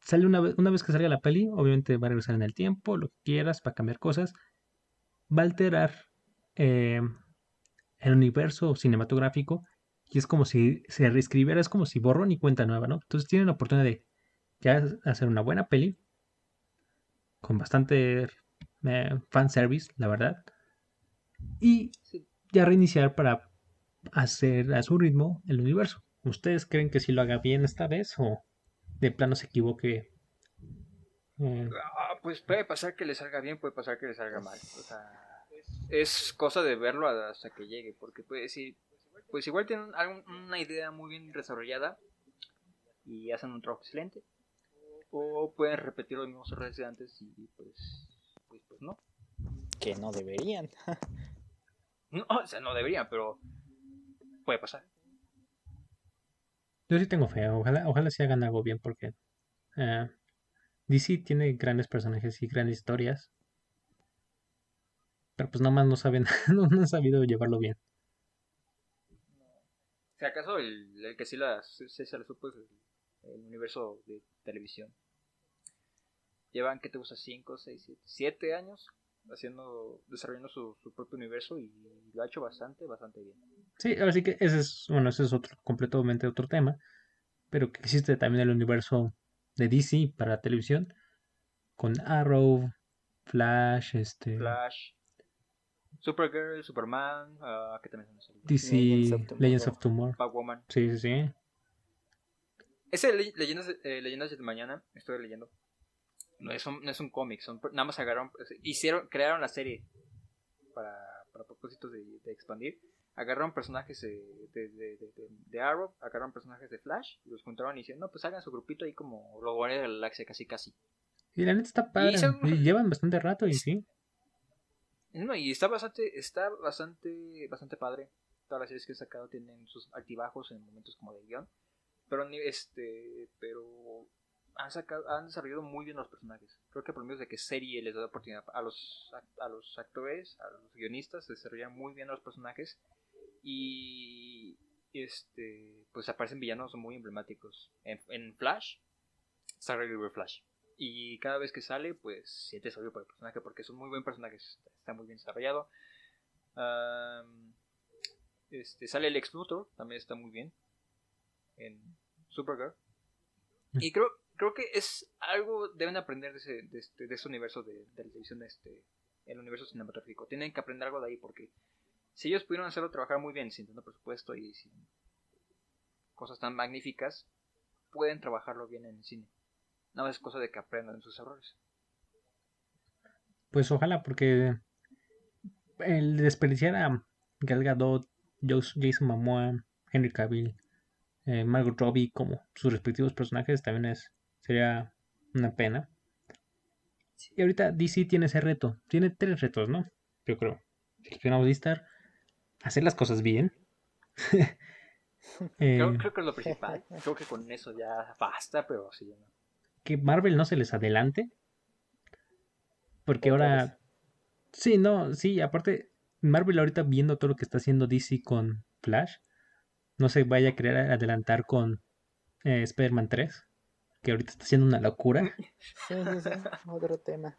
Speaker 1: Sale una vez, una vez que salga la peli, obviamente va a regresar en el tiempo, lo que quieras, va a cambiar cosas. Va a alterar eh, el universo cinematográfico y es como si se reescribiera, es como si borrón y cuenta nueva, ¿no? Entonces tienen la oportunidad de ya hacer una buena peli con bastante eh, fanservice, la verdad, y
Speaker 2: Sí.
Speaker 1: ya reiniciar para hacer a su ritmo el universo. ¿Ustedes creen que sí lo haga bien esta vez o de plano se equivoque? Eh,
Speaker 2: Ah, pues puede pasar que le salga bien, puede pasar que le salga mal. O sea, es cosa de verlo hasta que llegue, porque puede decir, pues igual tienen una idea muy bien desarrollada y hacen un trabajo excelente, o pueden repetir los mismos errores de antes y pues, pues, pues no.
Speaker 3: Que no deberían.
Speaker 2: no. O sea, no deberían, pero puede pasar.
Speaker 1: Yo sí tengo fe, ojalá, ojalá sí hagan algo bien porque eh, DC tiene grandes personajes y grandes historias. Pero pues nada más no saben, no, no han sabido llevarlo bien.
Speaker 2: Si acaso el, el que sí, la, sí se le supo es el, el universo de televisión. Llevan, ¿qué te gusta? 5, 6, 7, 7 años haciendo, desarrollando su, su propio universo y lo ha hecho bastante, bastante bien.
Speaker 1: Sí, ahora sí que ese es, bueno, ese es otro, completamente otro tema. Pero que existe también el universo de DC para televisión. Con Arrow, Flash, este,
Speaker 2: Flash, Supergirl, Superman, ah, que también se?
Speaker 1: DC,
Speaker 3: Legends of Tomorrow.
Speaker 2: Batwoman.
Speaker 1: Sí, sí, sí.
Speaker 2: Ese le- Leyendas, eh, Leyendas de Mañana, estoy leyendo. No es un, no es un cómic, son, nada más agarraron, hicieron, crearon la serie para, para propósitos de, de expandir. Agarraron personajes de, de, de, Arrow, agarraron personajes de Flash, y los juntaron y hicieron, no, pues hagan su grupito ahí como los Guardianes de la Galaxia, casi casi.
Speaker 1: Y la neta está padre.
Speaker 2: son-
Speaker 1: Y llevan bastante rato y sí.
Speaker 2: No, y está bastante, está bastante, bastante padre. Todas las series que he sacado tienen sus altibajos en momentos como de guion. Pero ni este, pero han sacado, han desarrollado muy bien los personajes. Creo que por medio de que serie les da la oportunidad a los, a, a los actores, a los guionistas, desarrollan muy bien los personajes. Y este, pues aparecen villanos muy emblemáticos. En, en Flash, está River Flash. Y cada vez que sale, pues sientes odio por el personaje porque es un muy buen personaje, está, muy bien desarrollado. Este, sale el ex Luthor, también está muy bien. En Supergirl. Y creo, creo que es algo deben aprender de ese, de este, de ese universo de, televisión, de este, el universo cinematográfico. Tienen que aprender algo de ahí porque si ellos pudieron hacerlo trabajar muy bien, sin tanto presupuesto y sin cosas tan magníficas, pueden trabajarlo bien en el cine. Nada más es cosa de que aprendan sus errores.
Speaker 1: Pues ojalá, porque el desperdiciar a Gal Gadot, Jason Momoa, Henry Cavill, eh, Margot Robbie como sus respectivos personajes también es sería una pena. Y ahorita DC tiene ese reto, tiene tres retos, ¿no? Yo creo. Si pudiéramos listar, hacer las cosas bien, Eh,
Speaker 2: Creo, creo que es lo principal. Creo que con eso ya basta, pero sí. ¿no?
Speaker 1: que Marvel no se les adelante. Porque ahora. Sí, no, sí, aparte, Marvel ahorita viendo todo lo que está haciendo DC con Flash, no se vaya a querer adelantar con eh, Spider-Man 3, que ahorita está haciendo una locura.
Speaker 3: Sí, sí, sí, otro tema.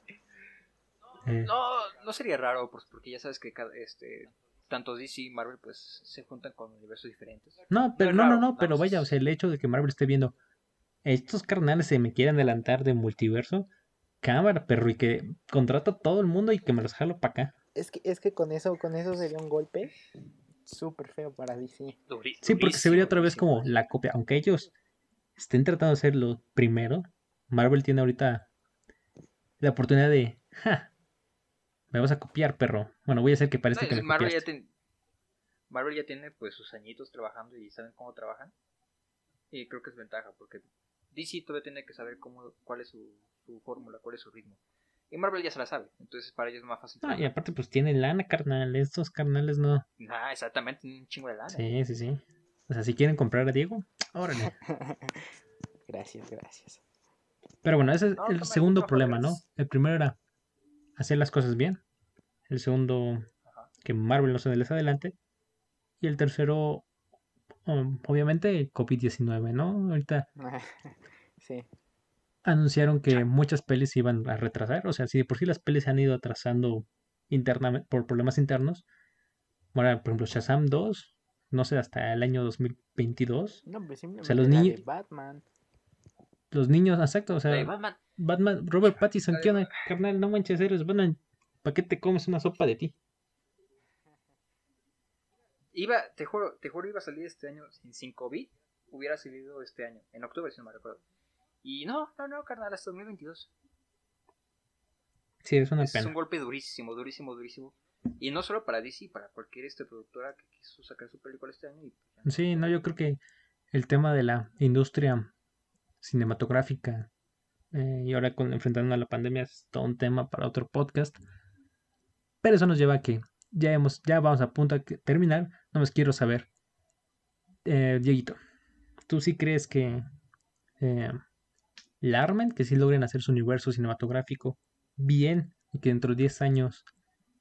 Speaker 1: Eh,
Speaker 2: No, no sería raro, pues, porque ya sabes que cada, este, tanto DC y Marvel pues se juntan con universos diferentes.
Speaker 1: No, pero no, no,
Speaker 2: raro,
Speaker 1: no, pero vaya, o sea, el hecho de que Marvel esté viendo estos carnales se me quieren adelantar de multiverso, cámara, perro, y que contrata a todo el mundo y que me los jalo para acá.
Speaker 3: Es que, es que con eso, con eso sería un golpe súper feo para DC.
Speaker 1: Sí, porque se vería otra vez como la copia, aunque ellos estén tratando de hacer lo primero, Marvel tiene ahorita la oportunidad de, ja, me vas a copiar, perro. Bueno, voy a hacer que parezca que me
Speaker 2: Marvel, ya ten- Marvel ya tiene pues sus añitos trabajando y saben cómo trabajan. Y creo que es ventaja, porque DC todavía tiene que saber cómo, cuál es su, su fórmula, cuál es su ritmo. Y Marvel ya se la sabe, entonces para ellos es más fácil.
Speaker 1: Ah, y aparte pues tiene lana, carnal, estos carnales no.
Speaker 2: Ah, exactamente, un chingo de lana.
Speaker 1: Sí, sí, sí. O sea, si quieren comprar a Diego, órale.
Speaker 3: gracias, gracias.
Speaker 1: Pero bueno, ese es
Speaker 2: No,
Speaker 1: el segundo problema, ¿no? El primero era hacer las cosas bien. El segundo,
Speaker 2: Ajá.
Speaker 1: que Marvel no se les adelante. Y el tercero, um, obviamente, COVID-19, ¿no? Ahorita
Speaker 3: sí,
Speaker 1: anunciaron que muchas pelis se iban a retrasar. O sea, si de por sí las pelis se han ido atrasando internamente por problemas internos. Ahora, por ejemplo, Shazam 2, no sé, hasta el año 2022.
Speaker 3: no, pues simplemente
Speaker 1: los
Speaker 3: la de
Speaker 1: niños-
Speaker 3: Batman.
Speaker 1: Los niños, exacto, o sea,
Speaker 2: Batman,
Speaker 1: Batman, Robert Pattinson, ¿qué onda, carnal? No manches, eres Batman. ¿Para qué te comes una sopa de ti?
Speaker 2: Iba, te juro, te juro, iba a salir este año sin, sin COVID. Hubiera salido este año, en octubre, si no me recuerdo. Y no, no, no, carnal, hasta 2022.
Speaker 1: Sí, es una
Speaker 2: es
Speaker 1: pena.
Speaker 2: un golpe durísimo, durísimo, durísimo. Y no solo para DC, para cualquier este productora que quiso sacar su película este año. Y pues.
Speaker 1: Sí, no, yo creo que el tema de la industria cinematográfica eh, y ahora con enfrentando a la pandemia es todo un tema para otro podcast. Pero eso nos lleva a que ya hemos, ya vamos a punto que- terminar. No más quiero saber, eh, Dieguito, ¿tú sí crees que eh, la armen, que sí logren hacer su universo cinematográfico bien y que dentro de 10 años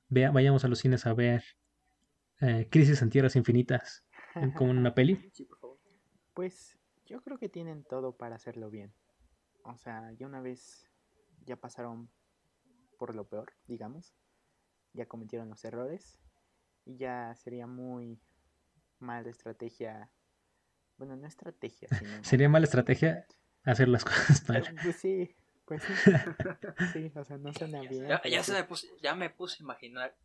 Speaker 1: vea, vayamos a los cines a ver eh, Crisis en Tierras Infinitas en- como una peli?
Speaker 2: Sí, por favor.
Speaker 3: Pues yo creo que tienen todo para hacerlo bien. O sea, ya una vez ya pasaron por lo peor, digamos. Ya cometieron los errores. Y ya sería muy mala estrategia. Bueno, no estrategia, sino...
Speaker 1: Sería mala estrategia hacer las cosas mal.
Speaker 3: Pues sí, pues sí. Sí, o sea, no suena bien.
Speaker 2: Ya, se me puse, ya me puse a imaginar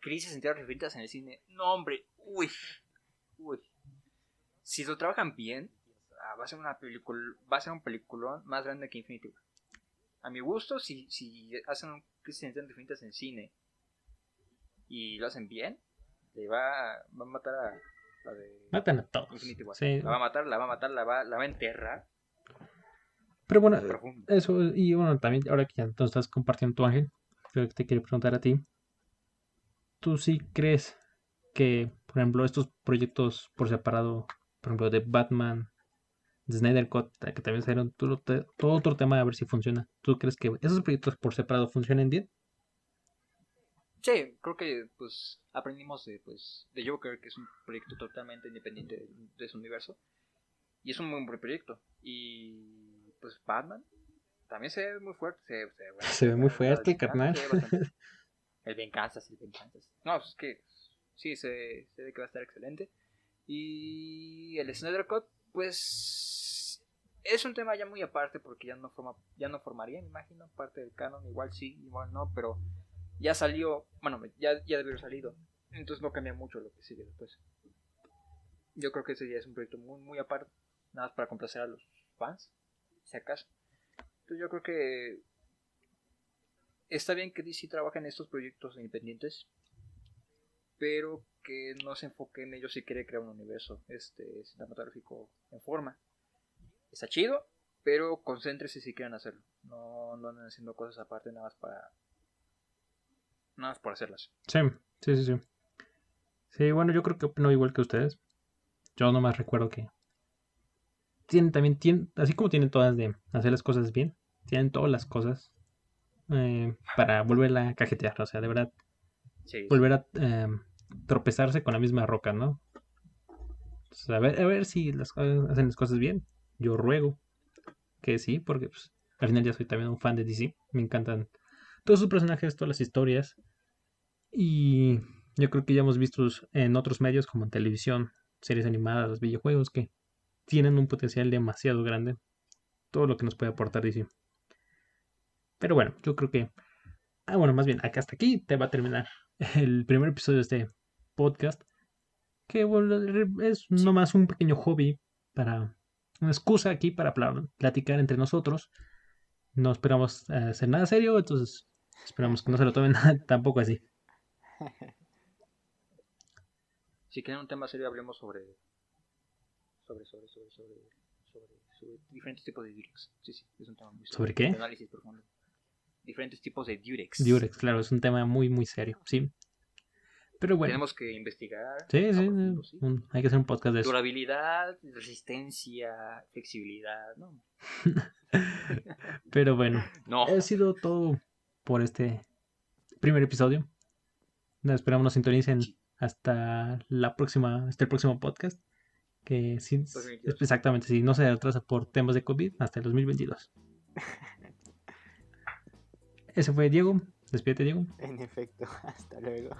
Speaker 2: crisis en tierras infinitas en el cine. No, hombre, uy, uy. Si lo trabajan bien, ah, va a ser una película, va a ser un peliculón más grande que Infinity War. A mi gusto, si, si hacen un crisis en tierras infinitas en cine y lo hacen bien, le va, va a matar a la de
Speaker 1: Matan a todos.
Speaker 2: Infinity War.
Speaker 1: Sí.
Speaker 2: La va a matar, la va a matar, la va, la va a enterrar
Speaker 1: Pero bueno, eso, y bueno, también ahora que ya entonces estás compartiendo tu ángel, creo que te quiero preguntar a ti. ¿Tú sí crees que, por ejemplo, estos proyectos por separado, por ejemplo, de Batman, de Snyder Cut, que también salieron, todo, todo otro tema a ver si funciona? ¿Tú crees que esos proyectos por separado funcionen bien?
Speaker 2: Sí, creo que pues aprendimos de pues de Joker, que es un proyecto totalmente independiente de, de su universo. Y es un muy buen proyecto. Y pues Batman también se ve muy fuerte. Se, se, bueno,
Speaker 1: Se ve muy fuerte, carnal.
Speaker 2: El venganzas, el venganzas. No, pues es que sí, se, se ve que va a estar excelente. Y el Snyder Cut, pues es un tema ya muy aparte porque ya no forma, ya no formaría, me imagino, parte del canon. Igual sí, igual no, pero ya salió, bueno, ya, ya debió haber salido. Entonces no cambia mucho lo que sigue después. Yo creo que ese ya es un proyecto muy, muy aparte, nada más para complacer a los fans, si acaso. Entonces yo creo que está bien que DC trabaje en estos proyectos independientes, pero que no se enfoque en ellos si quiere crear un universo este cinematográfico en forma. Está chido, pero concéntrese si quieren hacerlo. No, no anden haciendo cosas aparte nada más para nada más por hacerlas.
Speaker 1: Sí, sí, sí, sí. Sí, bueno, yo creo que opino igual que ustedes. Yo nomás recuerdo que tienen también, tienen, así como tienen todas de hacer las cosas bien, tienen todas las cosas eh, para volverla a cajetear. O sea, de verdad,
Speaker 2: Sí,
Speaker 1: volver a eh, tropezarse con la misma roca, ¿no? Entonces, a, ver, a ver si las cosas, hacen las cosas bien. Yo ruego que sí, porque pues, al final ya soy también un fan de DC. Me encantan todos sus personajes, todas las historias. Y yo creo que ya hemos visto en otros medios como en televisión, series animadas, videojuegos, que tienen un potencial demasiado grande. Todo lo que nos puede aportar DC. Pero bueno, yo creo que... Ah, bueno, más bien, acá hasta aquí te va a terminar el primer episodio de este podcast. Que bueno, es nomás un pequeño hobby para... Una excusa aquí para pla- platicar entre nosotros. No esperamos eh, hacer nada serio, entonces esperamos que no se lo tomen tampoco así.
Speaker 2: Si quieren un tema serio, hablemos sobre. Sobre, sobre, sobre, sobre. Sobre, sobre diferentes tipos de Durex. Sí, sí, es un tema muy serio.
Speaker 1: ¿Sobre qué?
Speaker 2: Análisis profundo. Diferentes tipos de Durex.
Speaker 1: Durex, claro, es un tema muy, muy serio, sí. Pero bueno,
Speaker 2: Tenemos que investigar.
Speaker 1: sí, sí,
Speaker 2: profundo,
Speaker 1: sí, un- hay que hacer un podcast de eso.
Speaker 2: Durabilidad, resistencia, flexibilidad. No.
Speaker 1: Pero bueno,
Speaker 2: No.
Speaker 1: ha sido todo por este primer episodio. Esperamos nos sintonicen hasta la próxima, hasta el próximo podcast. Que sí,
Speaker 2: 2022.
Speaker 1: exactamente, si no se retrasa por temas de COVID, hasta el 2022. Ese fue Diego. Despídete, Diego.
Speaker 3: En efecto, hasta luego.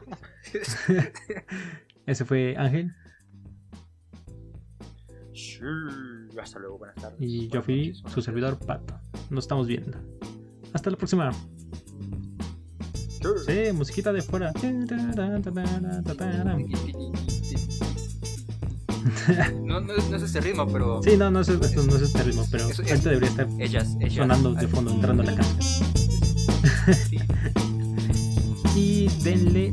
Speaker 1: Ese fue Ángel.
Speaker 2: Sí, Hasta luego, buenas tardes.
Speaker 1: Y yo fui
Speaker 2: noches,
Speaker 1: su servidor Pato. Nos estamos viendo. Hasta la próxima. Sí, musiquita de fuera.
Speaker 2: No, no, no es ese ritmo, pero.
Speaker 1: Sí, no, no es, esto no es este ritmo, pero
Speaker 2: es-
Speaker 1: ahorita debería estar
Speaker 2: Ellas, ellas.
Speaker 1: sonando de fondo, entrando a la canción.
Speaker 2: Sí.
Speaker 1: Y denle